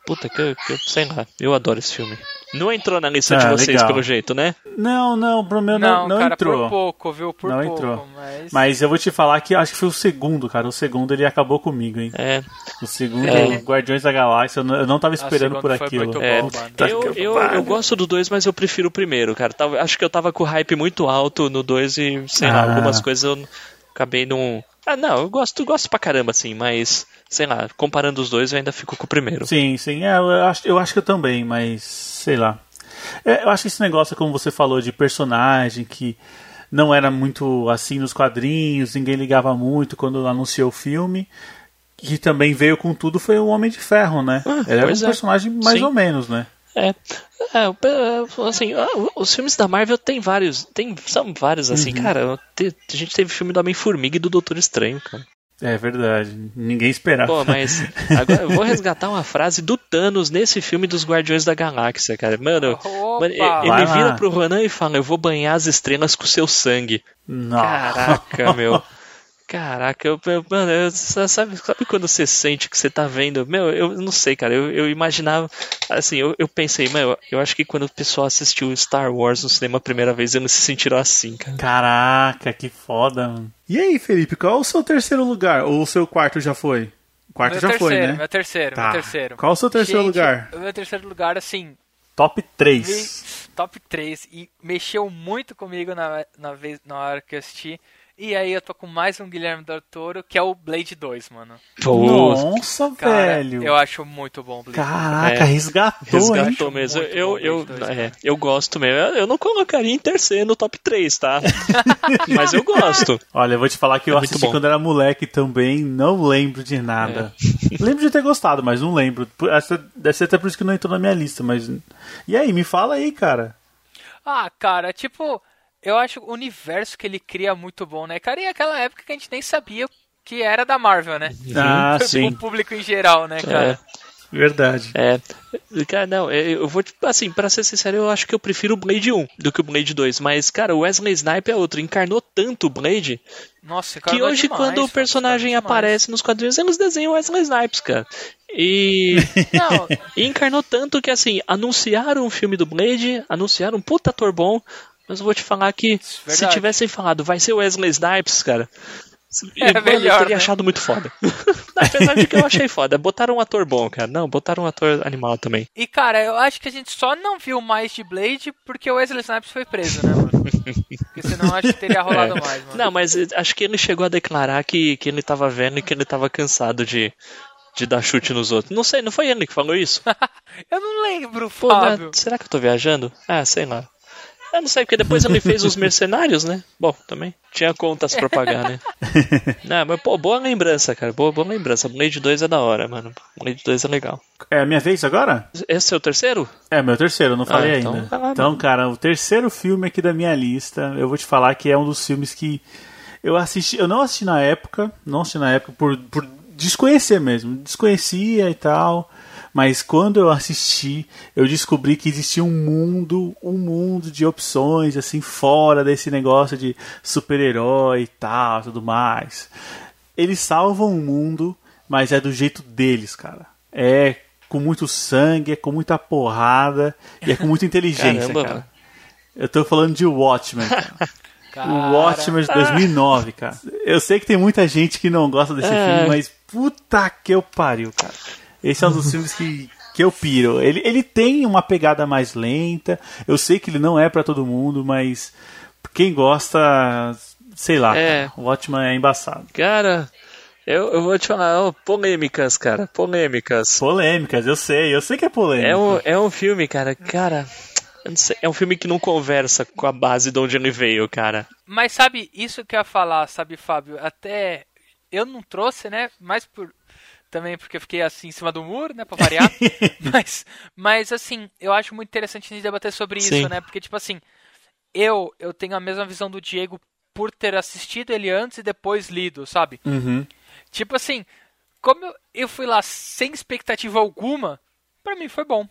Puta, que, eu- que sei lá, eu adoro esse filme. Não entrou na lista de Ah, vocês, legal. pelo jeito, né? Não, não, pro meu não, Não, não cara, entrou. por pouco, viu? Por Não pouco. entrou. Mas... Mas eu vou te falar que acho que foi o segundo, cara. O segundo ele acabou comigo, hein? É. O segundo, É. Guardiões da Galáxia, eu não, eu não tava A esperando por aquilo. É, bom, eu, eu, eu gosto do 2, mas eu prefiro o primeiro, cara. Tava- Acho que eu tava com o hype muito alto no 2 e, sei lá, Ah. algumas coisas eu acabei não. Ah, não, eu gosto, gosto pra caramba, assim, mas, sei lá, comparando os dois, eu ainda fico com o primeiro. Sim, sim, é, eu, acho, eu acho que eu também, mas sei lá. É, eu acho que esse negócio, como você falou, de personagem que não era muito assim nos quadrinhos, ninguém ligava muito quando anunciou o filme. Que também veio com tudo foi o Homem de Ferro, né? Ah, Ele era um é. personagem mais Sim. ou menos, né? É, é, é, assim, os filmes da Marvel tem vários, tem, são vários, assim, Uhum. cara, te- a gente teve filme do Homem-Formiga e do Doutor Estranho, cara. É verdade. Ninguém esperava. Pô, mas agora eu vou resgatar uma frase do Thanos nesse filme dos Guardiões da Galáxia, cara. Mano, Opa! mano, ele vira pro Ronan e fala: Eu vou banhar as estrelas com seu sangue. Nossa. Caraca, meu. Caraca, eu, eu- mano, eu- sabe, sabe quando você sente que você tá vendo? Meu, eu não sei, cara. Eu, eu imaginava. Assim, eu, eu pensei, meu, eu acho que quando o pessoal assistiu Star Wars no cinema a primeira vez, eles se sentiram assim, cara. Caraca, que foda, mano. E aí, Felipe, qual é o seu terceiro lugar? Ou o seu quarto já foi? O quarto meu já terceiro, foi, né? Meu terceiro, Tá. meu terceiro. Qual o seu terceiro Gente, lugar? O meu terceiro lugar, assim, Top 3. vi- top 3 e mexeu muito comigo na, na, vez, na hora que eu assisti. E aí eu tô com mais um Guilherme Del Toro, que é o Blade 2, mano. Nossa, Cara, velho. eu acho muito bom o Blade. Caraca, É. resgatou, hein? Resgatou mesmo. Muito Eu, eu, Blade dois, é, cara. eu gosto mesmo. Eu não colocaria em terceiro no top 3, tá? Mas eu gosto. Olha, eu vou te falar que É eu assisti bom. quando era moleque também, não lembro de nada. É. lembro de ter gostado, mas não lembro. Deve ser até por isso que não entrou na minha lista, mas. E aí, me fala aí, cara. Ah, cara, tipo, eu acho o universo que ele cria muito bom, né? Cara, e aquela época que a gente nem sabia que era da Marvel, né? Ah, O sim. público em geral, né, cara? Verdade. É, cara, não, é, eu vou, assim, pra ser sincero, eu acho que eu prefiro o Blade 1 do que o Blade 2, mas, cara, o Wesley Snipe é outro, encarnou tanto o Blade, Nossa, que hoje quando o personagem aparece nos quadrinhos, eles desenham Wesley Snipes, cara. E, Não, e encarnou tanto que, assim, anunciaram um filme do Blade, anunciaram um puta ator bom, mas eu vou te falar que se verdade. tivessem falado, vai ser o Wesley Snipes, cara... É mano, melhor, eu teria né? achado muito foda. Apesar de que eu achei foda. Botaram um ator bom, cara. Não, botaram um ator animal também. E cara, eu acho que a gente só não viu mais de Blade porque o Wesley Snipes foi preso, né, mano? Porque senão acho que teria rolado mais, mano. Não, mas eh, acho que ele chegou a declarar que, que ele tava vendo e que ele tava cansado de, de dar chute nos outros. Não sei, não foi ele que falou isso? Eu não lembro, Pô, né, Fábio. será que eu tô viajando? Ah, sei lá. Eu não sei, porque depois ele fez os mercenários, né? Bom, também tinha contas pra pagar, né? Não, mas pô, boa lembrança, cara. Boa, boa lembrança. Blade 2 é da hora, mano. Blade 2 é legal. É a minha vez agora? Esse é o terceiro? É, meu terceiro, eu não falei então ainda. lá, então, cara, o terceiro filme aqui da minha lista, eu vou te falar que é um dos filmes que eu assisti, eu não assisti na época, não assisti na época por, por desconhecer mesmo, desconhecia e tal, mas quando eu assisti, eu descobri que existia um mundo, um mundo de opções assim fora desse negócio de super-herói e tal, tudo mais. Eles salvam o mundo, mas é do jeito deles, cara. É com muito sangue, é com muita porrada e é com muita inteligência, Caramba, cara. mano. Eu tô falando de Watchmen. Cara. Cara, O Watchmen de 2009, cara. Eu sei que tem muita gente que não gosta desse É. filme, mas puta que eu pariu, cara. Esse é um dos filmes que, que eu piro. Ele, ele tem uma pegada mais lenta. Eu sei que ele não é pra todo mundo, mas quem gosta, sei lá. É. O Watchmen é embaçado. Cara, eu, eu vou te falar, ó, polêmicas, cara, polêmicas. Polêmicas, eu sei, eu sei que é polêmica. É um, é um filme, cara, cara. sei, é um filme que não conversa com a base de onde ele veio, cara. Mas sabe, isso que eu ia falar, sabe, Fábio? Até eu não trouxe, né? Mais por. Também porque eu fiquei assim em cima do muro, né? Pra variar. mas, mas, assim, eu acho muito interessante a gente debater sobre Sim. isso, né? Porque, tipo assim, eu, eu tenho a mesma visão do Diego por ter assistido ele antes e depois lido, sabe? Uhum. Tipo assim, como eu, eu fui lá sem expectativa alguma, pra mim foi bom.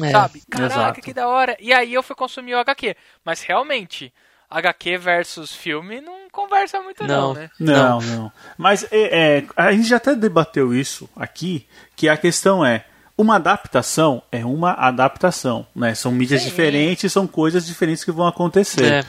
É, sabe? Caraca, exato. que da hora. E aí eu fui consumir o HQ. Mas realmente, HQ versus filme não conversa muito não, Não. né? Não, não. Mas é, é, a gente já até debateu isso aqui, que a questão é, uma adaptação é uma adaptação, né? São mídias Sim. diferentes, são coisas diferentes que vão acontecer. É.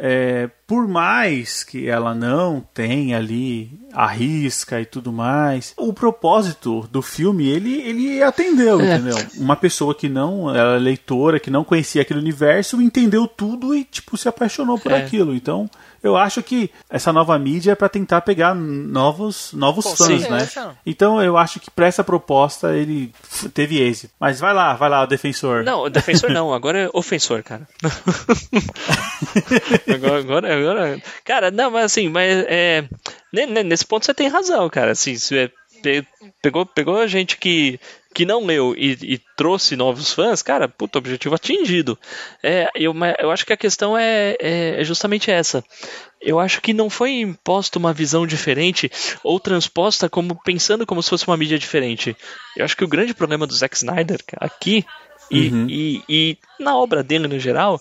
É, por mais que ela não tenha ali a risca e tudo mais, o propósito do filme ele, ele atendeu, É. entendeu? Uma pessoa que não era leitora, que não conhecia aquele universo, entendeu tudo e tipo se apaixonou por É. aquilo. Então, eu acho que essa nova mídia é para tentar pegar novos novos Com fãs, certeza. né? Então, eu acho que para essa proposta ele teve êxito. Mas vai lá, vai lá, o defensor. Não, defensor não, agora é ofensor, cara. agora, agora, agora. Cara, não, mas assim, mas é. ne- ne- Nesse ponto você tem razão, cara. Assim, se é- pe- pegou, pegou a gente que, que não leu e, e trouxe novos fãs, cara, puta, objetivo atingido. É, eu, eu acho que a questão é, é, é justamente essa. Eu acho que não foi imposta uma visão diferente ou transposta como pensando como se fosse uma mídia diferente. Eu acho que o grande problema do Zack Snyder aqui e, Uhum. e, e na obra dele no geral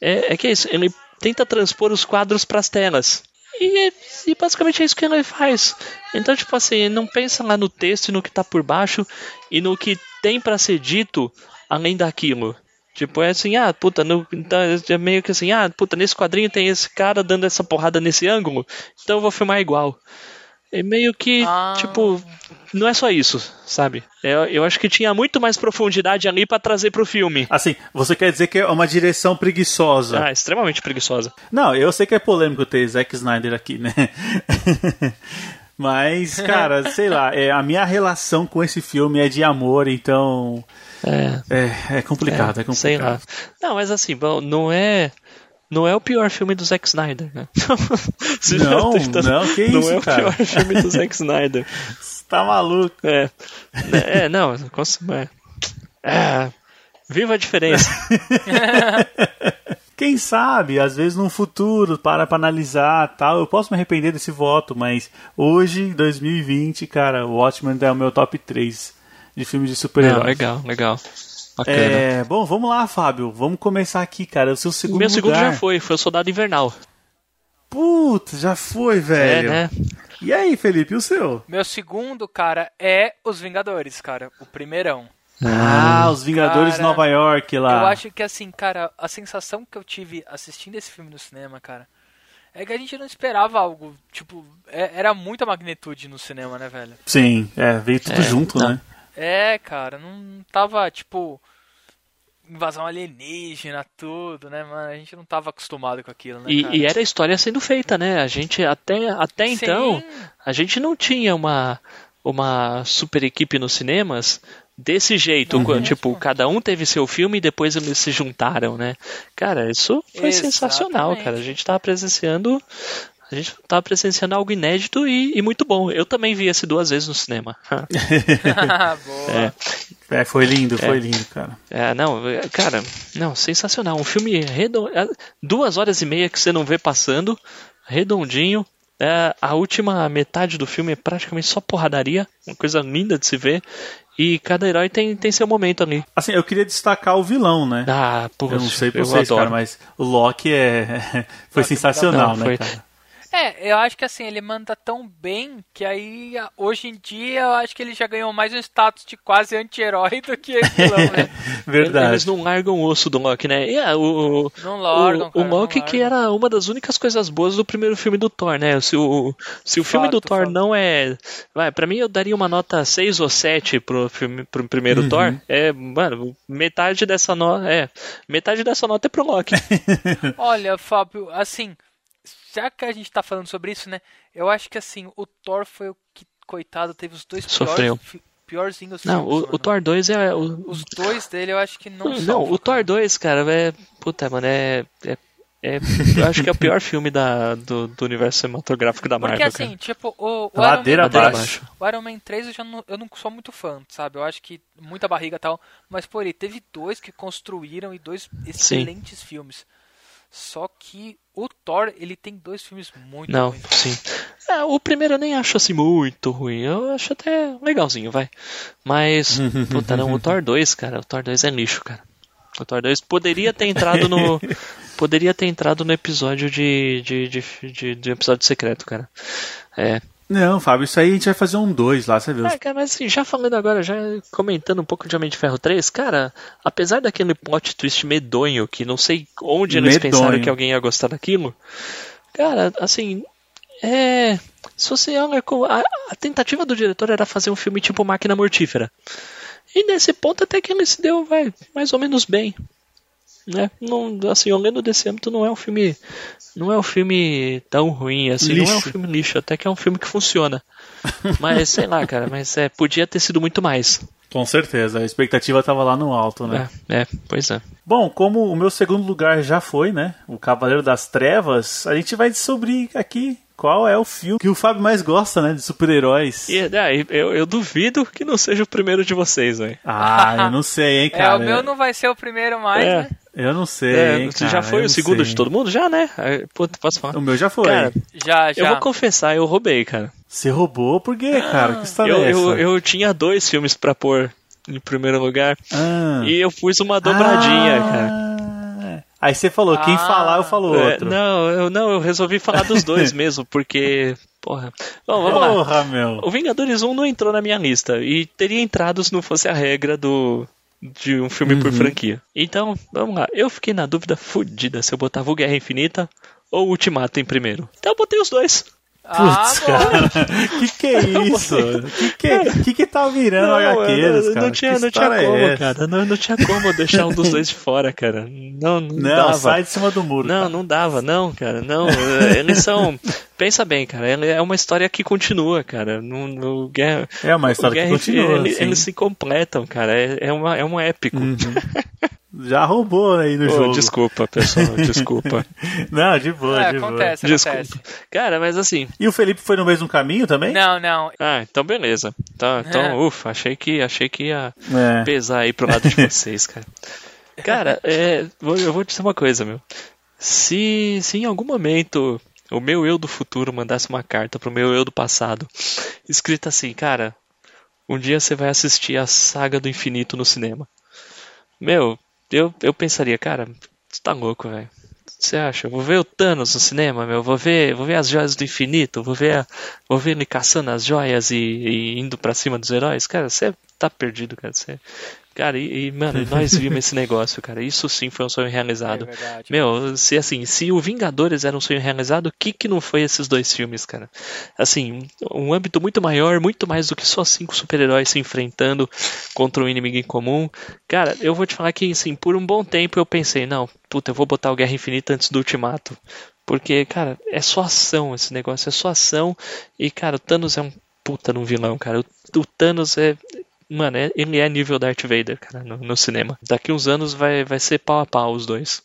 é, é que é isso. Ele tenta transpor os quadros para as telas. E, é- e basicamente é isso que ele faz. Então, tipo assim, ele não pensa lá no texto e no que tá por baixo e no que tem para ser dito além daquilo. Tipo, é assim, ah, puta, no, então é meio que assim, ah, puta, nesse quadrinho tem esse cara dando essa porrada nesse ângulo, então eu vou filmar igual. É meio que, Ah. tipo, não é só isso, sabe? Eu, eu acho que tinha muito mais profundidade ali pra trazer pro filme. Assim, você quer dizer que é uma direção preguiçosa? Ah, extremamente preguiçosa. Não, eu sei que é polêmico ter Zack Snyder aqui, né? Mas, cara, sei lá, é, a minha relação com esse filme é de amor, então É, é, é complicado, é, sei lá. complicado. Não, mas assim, bom, não é. Não é o pior filme do Zack Snyder, né? Não, tentando- não, que Não isso, é o cara. pior filme do Zack Snyder. Você tá maluco. É. É, não, é. É, Viva a diferença. Quem sabe, às vezes no futuro, para pra analisar tal, eu posso me arrepender desse voto, mas hoje, em 2020, cara, o Watchmen é o meu top 3 de filmes de Não, super-heróis. legal, legal. Bacana. É, bom, vamos lá, Fábio. Vamos começar aqui, cara. O seu segundo Meu segundo lugar. já foi, foi o Soldado Invernal. Putz, já foi, velho. É, né? E aí, Felipe, e o seu? Meu segundo, cara, é Os Vingadores, cara. O primeirão. Ah, os Vingadores de Cara, Nova York lá. Eu acho que, assim, cara, a sensação que eu tive assistindo esse filme no cinema, cara, é que a gente não esperava algo, tipo, é- era muita magnitude no cinema, né, velho? Sim, é, veio tudo É, junto, não. né? É, cara, não tava, tipo, invasão alienígena, tudo, né, mano? A gente não tava acostumado com aquilo, né, E, cara? e era a história sendo feita, né? A gente até, até Sim. então, a gente não tinha uma, uma super equipe nos cinemas desse jeito. Mesmo. tipo, cada um teve seu filme e depois eles se juntaram, né? Cara, isso foi Exatamente. sensacional, cara. A gente tava presenciando. A gente tava presenciando algo inédito e, e muito bom. Eu também vi esse duas vezes no cinema. Boa. É. É, foi lindo, foi lindo, cara. É, não, é, cara, não, sensacional. Um filme redondo, é, duas horas e meia que você não vê passando, redondinho. É, a última metade do filme é praticamente só porradaria, uma coisa linda de se ver. E cada herói tem, tem seu momento ali. Assim, eu queria destacar o vilão, né? Ah, pô, eu não sei pra eu vocês, adoro. cara, mas o Loki é... foi Loki sensacional, não, né, foi- cara? É, eu acho que assim, ele manda tão bem que aí, hoje em dia, eu acho que ele já ganhou mais um status de quase anti-herói do que vilão, né? Verdade. Eles não largam o osso do Loki, né? E, ah, o, Não largam, o, cara, o Loki que era uma das únicas coisas boas do primeiro filme do Thor, né? Se o, se o filme do Fato, Thor fato. não é. Vai, pra mim eu daria uma nota 6 ou 7 pro, filme, pro primeiro Thor. É, mano, metade dessa nota. É, metade dessa nota é pro Loki. Olha, Fábio, assim, já que a gente tá falando sobre isso, né? Eu acho que assim, o Thor foi o que, coitado, teve os dois Sofreu. piores, piorzinhos Não, filmes, o, o. Thor 2 é. O, Os dois dele eu acho que não não, salvam, o Thor cara. 2, cara, é. Puta, mano, é. é é, eu acho que é o pior filme da, do, do universo cinematográfico da Marvel. Porque assim, cara. tipo, o, o Ladeira Iron Man abaixo. 3, o Iron Man 3 eu já não, eu não sou muito fã, sabe? Eu acho que muita barriga e tal, mas pô, ele teve dois que construíram e dois excelentes filmes. Só que o Thor, ele tem dois filmes muito Não, ruins. sim. É, o primeiro eu nem acho assim muito ruim. Eu acho até legalzinho, vai. Mas, puta, não, o Thor 2, cara, o Thor 2 é lixo, cara. O Thor 2 poderia ter entrado no. poderia ter entrado no episódio de. de, de, de, de episódio secreto, cara. É. Não, Fábio, isso aí a gente vai fazer um 2 lá, você viu? É, cara, mas assim, já falando agora, já comentando um pouco de Homem de Ferro 3, cara, apesar daquele plot twist medonho, que não sei onde eles Medonho. pensaram que alguém ia gostar daquilo, cara, assim, é. Se você olha. A, a tentativa do diretor era fazer um filme tipo Máquina Mortífera. E nesse ponto até que ele se deu, vai, mais ou menos bem. Né? Não, assim, olhando desse âmbito, não é um filme. Não é um filme tão ruim, assim, não é um Lixo. filme lixo, até que é um filme que funciona. Mas, sei lá, cara, mas é, podia ter sido muito mais. Com certeza, a expectativa tava lá no alto, né? É, é, pois é. Bom, como o meu segundo lugar já foi, né? O Cavaleiro das Trevas, a gente vai descobrir aqui qual é o filme que o Fábio mais gosta, né? De super-heróis. E é, eu, eu duvido que não seja o primeiro de vocês, velho. Ah, eu não sei, hein, É, cara. o meu não vai ser o primeiro mais, É. né? Eu não sei, É, hein, você cara, já foi o segundo sei. de todo mundo? Já, né? Pô, posso falar? O meu já foi. Cara, Já, já. eu vou confessar, eu roubei, cara. Você roubou por quê, cara? Que história Eu, é essa? eu, eu tinha dois filmes pra pôr em primeiro lugar Ah. e eu pus uma dobradinha, Ah. cara. Aí você falou, quem Ah. falar, eu falo É, outro. não, eu não, eu resolvi falar dos dois mesmo, porque. Porra. Bom, vamos lá. Porra, meu. O Vingadores 1 não entrou na minha lista. E teria entrado se não fosse a regra do. De um filme por franquia. Então, vamos lá. Eu fiquei na dúvida fodida se eu botava o Guerra Infinita ou o Ultimato em primeiro. Então eu botei os dois. Ah, Putz, bom. cara. que que é isso? que que, que que tá virando Não, HQs, não, cara? não tinha, não tinha é como, essa? cara. Não, não tinha como deixar um dos dois de fora, cara. Não, não, Não, dava. sai de cima do muro. Não, cara. não dava, não, cara. Não, é, eles são. Pensa bem, cara. É uma história que continua, cara. No, no Guerra, É uma história que Guerra continua. ele- sim. Eles se completam, cara. É, é, uma, é um épico. Já roubou aí no Ô, jogo. desculpa, pessoal, desculpa. Não, de boa, É, de boa. acontece, desculpa. acontece. Cara, mas assim. E o Felipe foi no mesmo caminho também? Não, não. Ah, então beleza. Tá, então, É. ufa, achei que, achei que ia É. pesar aí pro lado de vocês, cara. Cara, é, vou- eu vou te dizer uma coisa, meu. Se, se em algum momento o meu eu do futuro mandasse uma carta pro meu eu do passado, escrita assim, cara, um dia você vai assistir a saga do infinito no cinema. Meu, eu, eu pensaria, cara, você tá louco, velho. Você acha? Vou ver o Thanos no cinema, meu. Vou ver, vou ver as joias do infinito. Vou ver, a- vou ver ele caçando as joias e, e indo pra cima dos heróis. Cara, você tá perdido, cara. Você, cara, e, e, mano, nós vimos esse negócio, cara. Isso sim foi um sonho realizado. É verdade. Meu, se assim, se o Vingadores era um sonho realizado, o que que não foi esses dois filmes, cara? Assim, um âmbito muito maior, muito mais do que só cinco super-heróis se enfrentando contra um inimigo em comum. Cara, eu vou te falar que, assim, por um bom tempo eu pensei, não, puta, eu vou botar o Guerra Infinita antes do Ultimato. Porque, cara, é só ação esse negócio, é só ação. E, cara, o Thanos é um puta num vilão, cara. O, o Thanos é. Mano, é- ele é nível Darth Vader, cara, no, no cinema. Daqui uns anos vai, vai ser pau a pau os dois.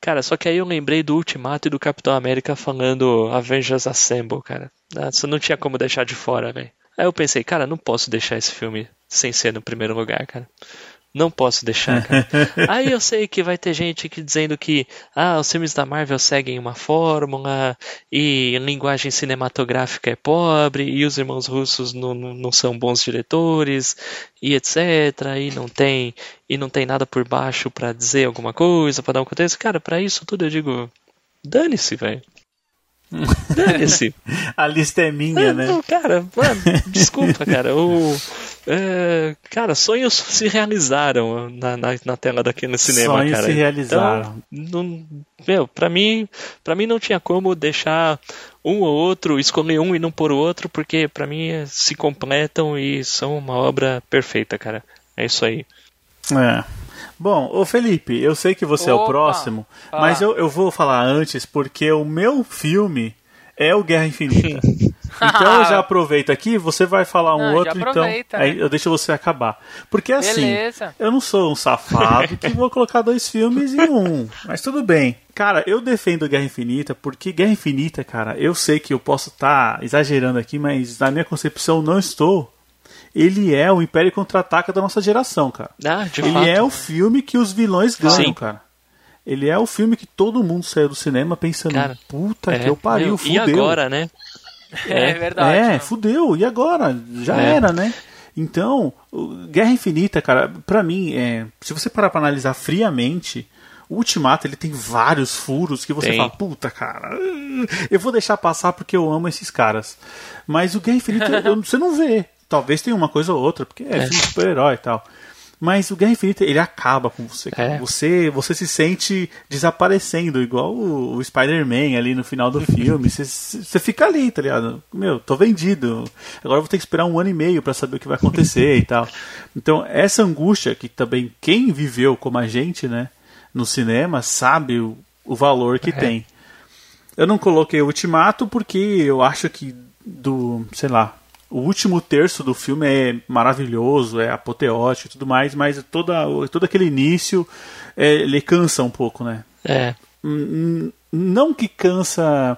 Cara, só que aí eu lembrei do Ultimato e do Capitão América falando Avengers Assemble, cara. Ah, Isso não tinha como deixar de fora, velho. Aí eu pensei, cara, não posso deixar esse filme sem ser no primeiro lugar, cara. Não posso deixar, cara. Aí eu sei que vai ter gente aqui dizendo que ah, os filmes da Marvel seguem uma fórmula e linguagem cinematográfica é pobre e os irmãos russos não, não, não são bons diretores e etc. E não tem e não tem nada por baixo pra dizer alguma coisa, pra dar um contexto. Cara, pra isso tudo eu digo, dane-se, velho. Dane-se. A lista é minha, né? Não, cara, mano, desculpa, cara. O, é, cara, sonhos se realizaram na, na, na tela daquele cinema, Sonhos cara. se realizaram. Então, não, meu, pra mim, pra mim não tinha como deixar um ou outro, escolher um e não pôr o outro, porque pra mim se completam e são uma obra perfeita, cara. É isso aí. É. Bom, ô Felipe, eu sei que você é o Opa, próximo, fala. mas eu, eu vou falar antes porque o meu filme é o Guerra Infinita. então eu já aproveito aqui, você vai falar um Não, outro, então aproveita, né? aí eu deixo você acabar. Porque assim, Beleza. eu não sou um safado que vou colocar dois filmes em um, mas tudo bem. Cara, eu defendo Guerra Infinita porque Guerra Infinita, cara, eu sei que eu posso estar exagerando aqui, mas na minha concepção não estou. Ele é o Império Contra-Ataca da nossa geração, cara. Ah, de Ele fato. é o filme que os vilões ganham, Sim. cara. Ele é o filme que todo mundo saiu do cinema pensando, Cara, puta É, que eu pariu, meu, fudeu. E agora, né? É, É. verdade. É, fudeu, e agora? Já É. era, né? Então, Guerra Infinita, cara, pra mim, é, se você parar pra analisar friamente, o Ultimato ele tem vários furos que você Tem. fala, puta, cara, eu vou deixar passar porque eu amo esses caras. Mas o Guerra Infinita eu- você não vê. Talvez tenha uma coisa ou outra, porque é, É. filme super-herói e tal. Mas o Guerra Infinita, ele acaba com você. É. Você, você se sente desaparecendo, igual o, o Spider-Man ali no final do filme. Você, você fica ali, tá ligado? Meu, tô vendido. Agora eu vou ter que esperar um ano e meio pra saber o que vai acontecer e tal. Então, essa angústia que também quem viveu como a gente, né, no cinema, sabe o, o valor que tem. Eu não coloquei o Ultimato porque eu acho que do, sei lá, o último terço do filme é maravilhoso, é apoteótico e tudo mais, mas toda, todo aquele início é, ele cansa um pouco, né? É. Não que cansa.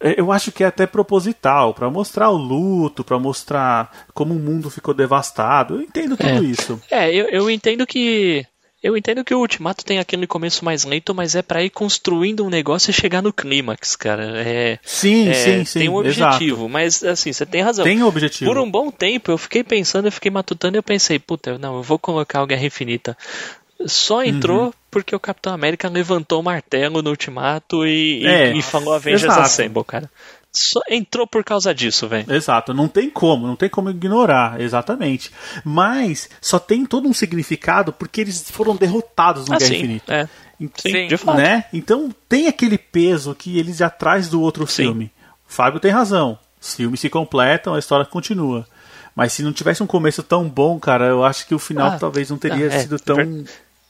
é, Eu acho que é até proposital, pra mostrar o luto, pra mostrar como o mundo ficou devastado. Eu entendo tudo É. isso. É, eu, eu entendo que. Eu entendo que o Ultimato tem aquele começo mais lento, mas é pra ir construindo um negócio e chegar no clímax, cara. É, Sim, é, sim, sim. Tem um exato. objetivo, mas assim, você tem razão. Tem um objetivo. Por um bom tempo eu fiquei pensando, eu fiquei matutando e eu pensei, puta, não, eu vou colocar o Guerra Infinita. Só entrou Uhum. porque o Capitão América levantou o martelo no Ultimato e, e- É, e falou Avengers exato. Assemble, cara. Só entrou por causa disso, velho. Exato, não tem como, não tem como ignorar, exatamente. Mas só tem todo um significado porque eles foram derrotados no Ah, Guerra sim, Infinita. é. Então, Sim, Sim. de fato. né? Então tem aquele peso que eles já traz do outro Sim. filme. O Fábio tem razão. Os filmes se completam, a história continua. Mas se não tivesse um começo tão bom, cara, eu acho que o final Ah, talvez não teria ah, é, sido tão.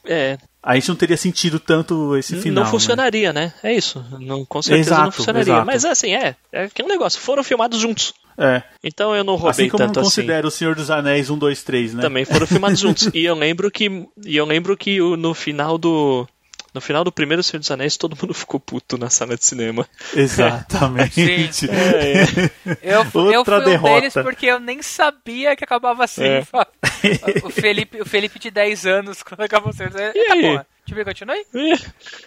É, A gente não teria sentido tanto esse final. não funcionaria, né? É isso. Não, com certeza não Exato, funcionaria. exato. Mas assim, é. É aquele negócio. Foram filmados juntos. Né? É. Então eu não roubei Assim como eu tanto não assim. considero o Senhor dos Anéis 1, 2, 3, né? Também foram filmados juntos. E eu lembro que. E eu lembro que no final do. No final do primeiro Senhor dos Anéis, todo mundo ficou puto na sala de cinema. Exatamente. Sim. É, Eu, eu Outra fui um derrota. deles porque eu nem sabia que acabava assim. É. O Felipe, o Felipe de 10 anos, quando acabou o Senhor dos Anéis, E Eita aí? porra, deixa eu ver, continue?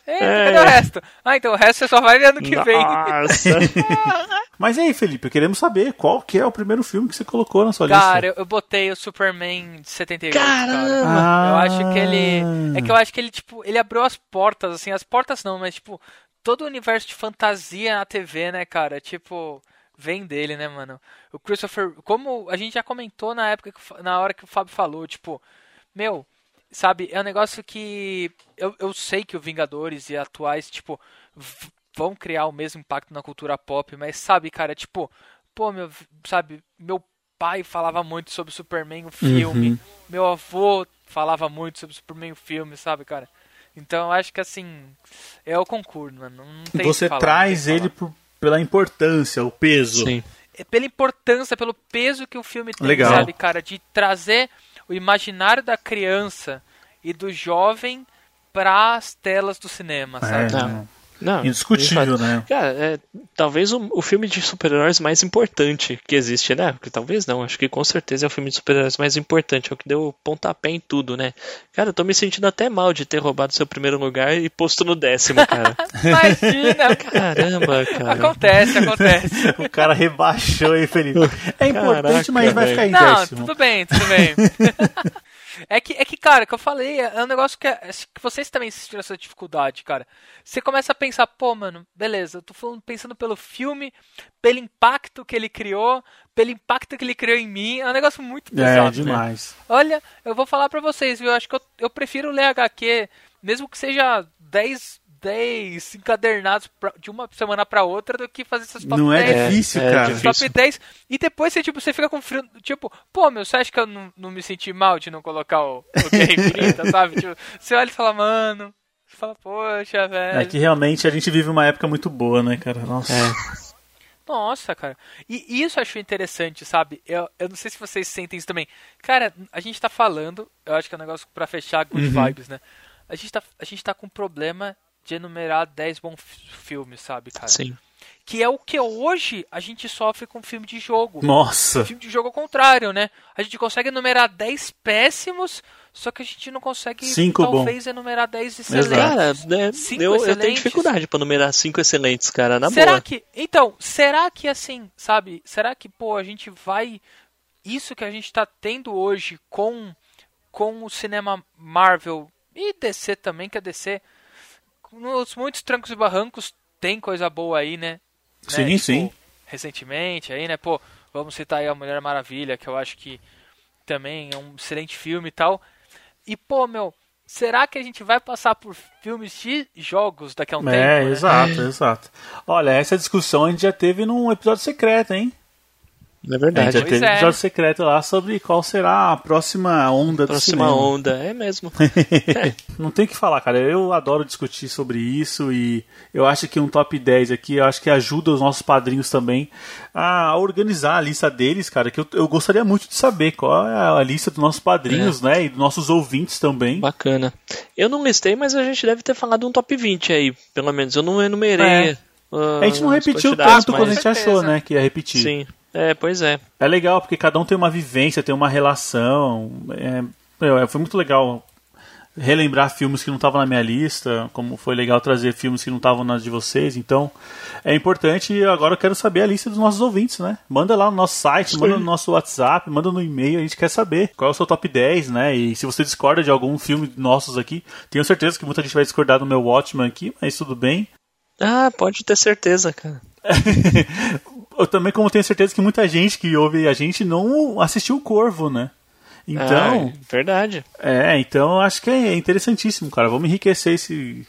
É. É, É. cadê o resto? Ah, então o resto você só vai ver ano que vem. Nossa! Mas e aí, Felipe, queremos saber qual que é o primeiro filme que você colocou na sua Cara, lista. eu, eu botei o Superman de 78. cara. Caramba! Ah. Eu acho que ele. É que eu acho que ele, tipo, ele abriu as portas, assim, as portas não, mas, tipo, todo o universo de fantasia na TV, né, cara? Tipo, vem dele, né, mano? O Christopher. Como a gente já comentou na época, que na hora que o Fábio falou, tipo, meu, sabe, é um negócio que. Eu, eu sei que o Vingadores e atuais, tipo, vão criar o mesmo impacto na cultura pop, mas sabe, cara, tipo, pô, meu, sabe, meu pai falava muito sobre Superman, o filme. Uhum. Meu avô falava muito sobre Superman, o filme, sabe, cara? Então eu acho que assim, eu concordo, mano. Não tem o que Você falar, traz ele por- pela importância, o peso. Sim. é pela importância, pelo peso que o filme tem, Legal. sabe, cara, de trazer o imaginário da criança e do jovem para as telas do cinema, É, sabe? Não. Não, Indiscutível, né? Cara, é, talvez o, o filme de super-heróis mais importante que existe, né? Porque talvez não, acho que com certeza é o filme de super-heróis mais importante, é o que deu pontapé em tudo, né? Cara, eu tô me sentindo até mal de ter roubado seu primeiro lugar e posto no décimo, cara. Imagina! Caramba, cara. acontece, acontece. O cara rebaixou aí, Felipe. É importante, Caraca, mas vai ficar em Não, décimo. tudo bem, tudo bem. É que, é que, cara, que eu falei, é um negócio que, é, que vocês também sentiram essa dificuldade, cara. Você começa a pensar, pô, mano, beleza, eu tô falando, pensando pelo filme, pelo impacto que ele criou, pelo impacto que ele criou em mim. É um negócio muito pesado. É, demais. Né? Olha, eu vou falar pra vocês, viu? Eu acho que eu, eu prefiro ler HQ, mesmo que seja 10 10 encadernados pra, de uma semana para outra do que fazer essas top não 10. Não é difícil, é, cara. É top 10. E depois você, tipo, você fica com frio. Tipo, pô, meu, você acha que eu não, não me senti mal de não colocar o, o Guerra Infinita, sabe? Tipo, você olha e fala, mano. Você fala, poxa, velho. É que realmente a gente vive uma época muito boa, né, cara? Nossa. É. Nossa, cara. E isso eu acho interessante, sabe? Eu, eu não sei se vocês sentem isso também. Cara, a gente tá falando, eu acho que é um negócio pra fechar good uhum. vibes, né? A gente, tá, a gente tá com um problema de enumerar 10 bons filmes, sabe, cara? Sim. Que é o que hoje a gente sofre com filme de jogo. Nossa! Filme de jogo ao contrário, né? A gente consegue enumerar 10 péssimos, só que a gente não consegue cinco talvez bom. enumerar 10 excelentes. Cara, né, eu, eu, tenho dificuldade para numerar 5 excelentes, cara, na será boa. Que, então, será que assim, sabe? Será que, pô, a gente vai. Isso que a gente tá tendo hoje com, com o cinema Marvel e DC também, que a DC nos muitos trancos e barrancos tem coisa boa aí, né? Sim, né? tipo, sim. Recentemente aí, né? Pô, vamos citar aí a Mulher Maravilha, que eu acho que também é um excelente filme e tal. E, pô, meu, será que a gente vai passar por filmes de jogos daqui a um é, tempo? É, né? exato, exato. Olha, essa discussão a gente já teve num episódio secreto, hein? É verdade. A gente já teve um episódio secreto lá sobre qual será a próxima onda próxima do cinema. onda, é mesmo. é. Não tem o que falar, cara. Eu adoro discutir sobre isso e eu acho que um top 10 aqui, eu acho que ajuda os nossos padrinhos também a organizar a lista deles, cara, que eu, eu gostaria muito de saber qual é a lista dos nossos padrinhos, é. né, e dos nossos ouvintes também. Bacana. Eu não listei, mas a gente deve ter falado um top 20 aí, pelo menos. Eu não enumerei. É. Uh, a gente não repetiu tanto quanto a gente achou, né, que ia repetir. Sim. É, pois é. É legal, porque cada um tem uma vivência, tem uma relação. É, é foi muito legal relembrar filmes que não estavam na minha lista, como foi legal trazer filmes que não estavam nas de vocês. Então, é importante e agora eu quero saber a lista dos nossos ouvintes, né? Manda lá no nosso site, Sim. manda no nosso WhatsApp, manda no e-mail, a gente quer saber qual é o seu top 10, né? E se você discorda de algum filme nossos aqui, tenho certeza que muita gente vai discordar do meu Watchman aqui, mas tudo bem. Ah, pode ter certeza, cara. eu também, como tenho certeza que muita gente que ouve a gente não assistiu o Corvo, né? Então. Ah, verdade. É, então acho que é interessantíssimo, cara. Vamos enriquecer esse,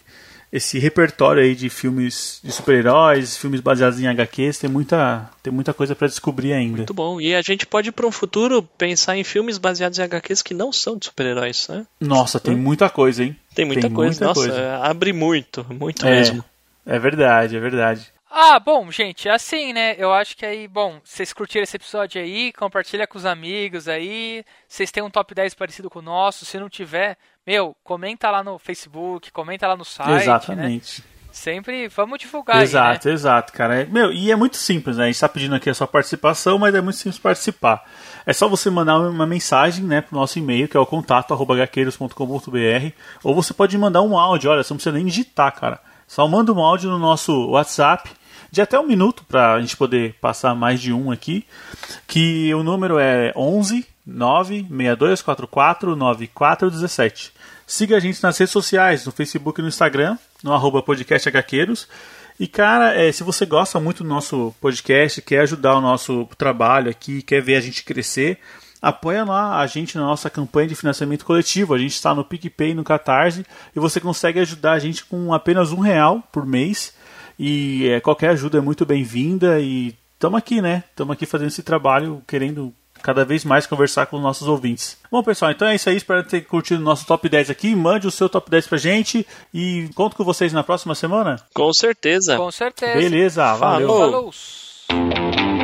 esse repertório aí de filmes de super-heróis, filmes baseados em HQs. Tem muita, tem muita coisa para descobrir ainda. Muito bom. E a gente pode, para um futuro, pensar em filmes baseados em HQs que não são de super-heróis, né? Nossa, tem muita coisa, hein? Tem muita tem coisa. Muita Nossa, coisa. abre muito, muito é, mesmo. É verdade, é verdade. Ah, bom, gente, assim, né? Eu acho que aí, bom, vocês curtiram esse episódio aí, compartilha com os amigos aí. Vocês têm um top 10 parecido com o nosso. Se não tiver, meu, comenta lá no Facebook, comenta lá no site. Né? Exatamente. Né? Sempre vamos divulgar Exato, aí, né? exato, cara. É, meu, e é muito simples, né? A gente tá pedindo aqui a sua participação, mas é muito simples participar. É só você mandar uma mensagem, né, pro nosso e-mail, que é o contato gaqueiros.com.br, ou você pode mandar um áudio, olha, você não precisa nem digitar, cara. Só manda um áudio no nosso WhatsApp de até um minuto para a gente poder passar mais de um aqui. Que o número é 11 96244 9417. Siga a gente nas redes sociais, no Facebook e no Instagram, no arroba podcast HQueiros. E cara, é, se você gosta muito do nosso podcast, quer ajudar o nosso trabalho aqui, quer ver a gente crescer, apoia lá a gente na nossa campanha de financiamento coletivo. A gente está no PicPay no Catarse e você consegue ajudar a gente com apenas um real por mês. E é, qualquer ajuda é muito bem-vinda e estamos aqui, né? Estamos aqui fazendo esse trabalho, querendo cada vez mais conversar com os nossos ouvintes. Bom, pessoal, então é isso aí. Espero ter curtido o nosso top 10 aqui. Mande o seu top 10 pra gente e conto com vocês na próxima semana. Com certeza. Com certeza. Beleza, valeu. Falou.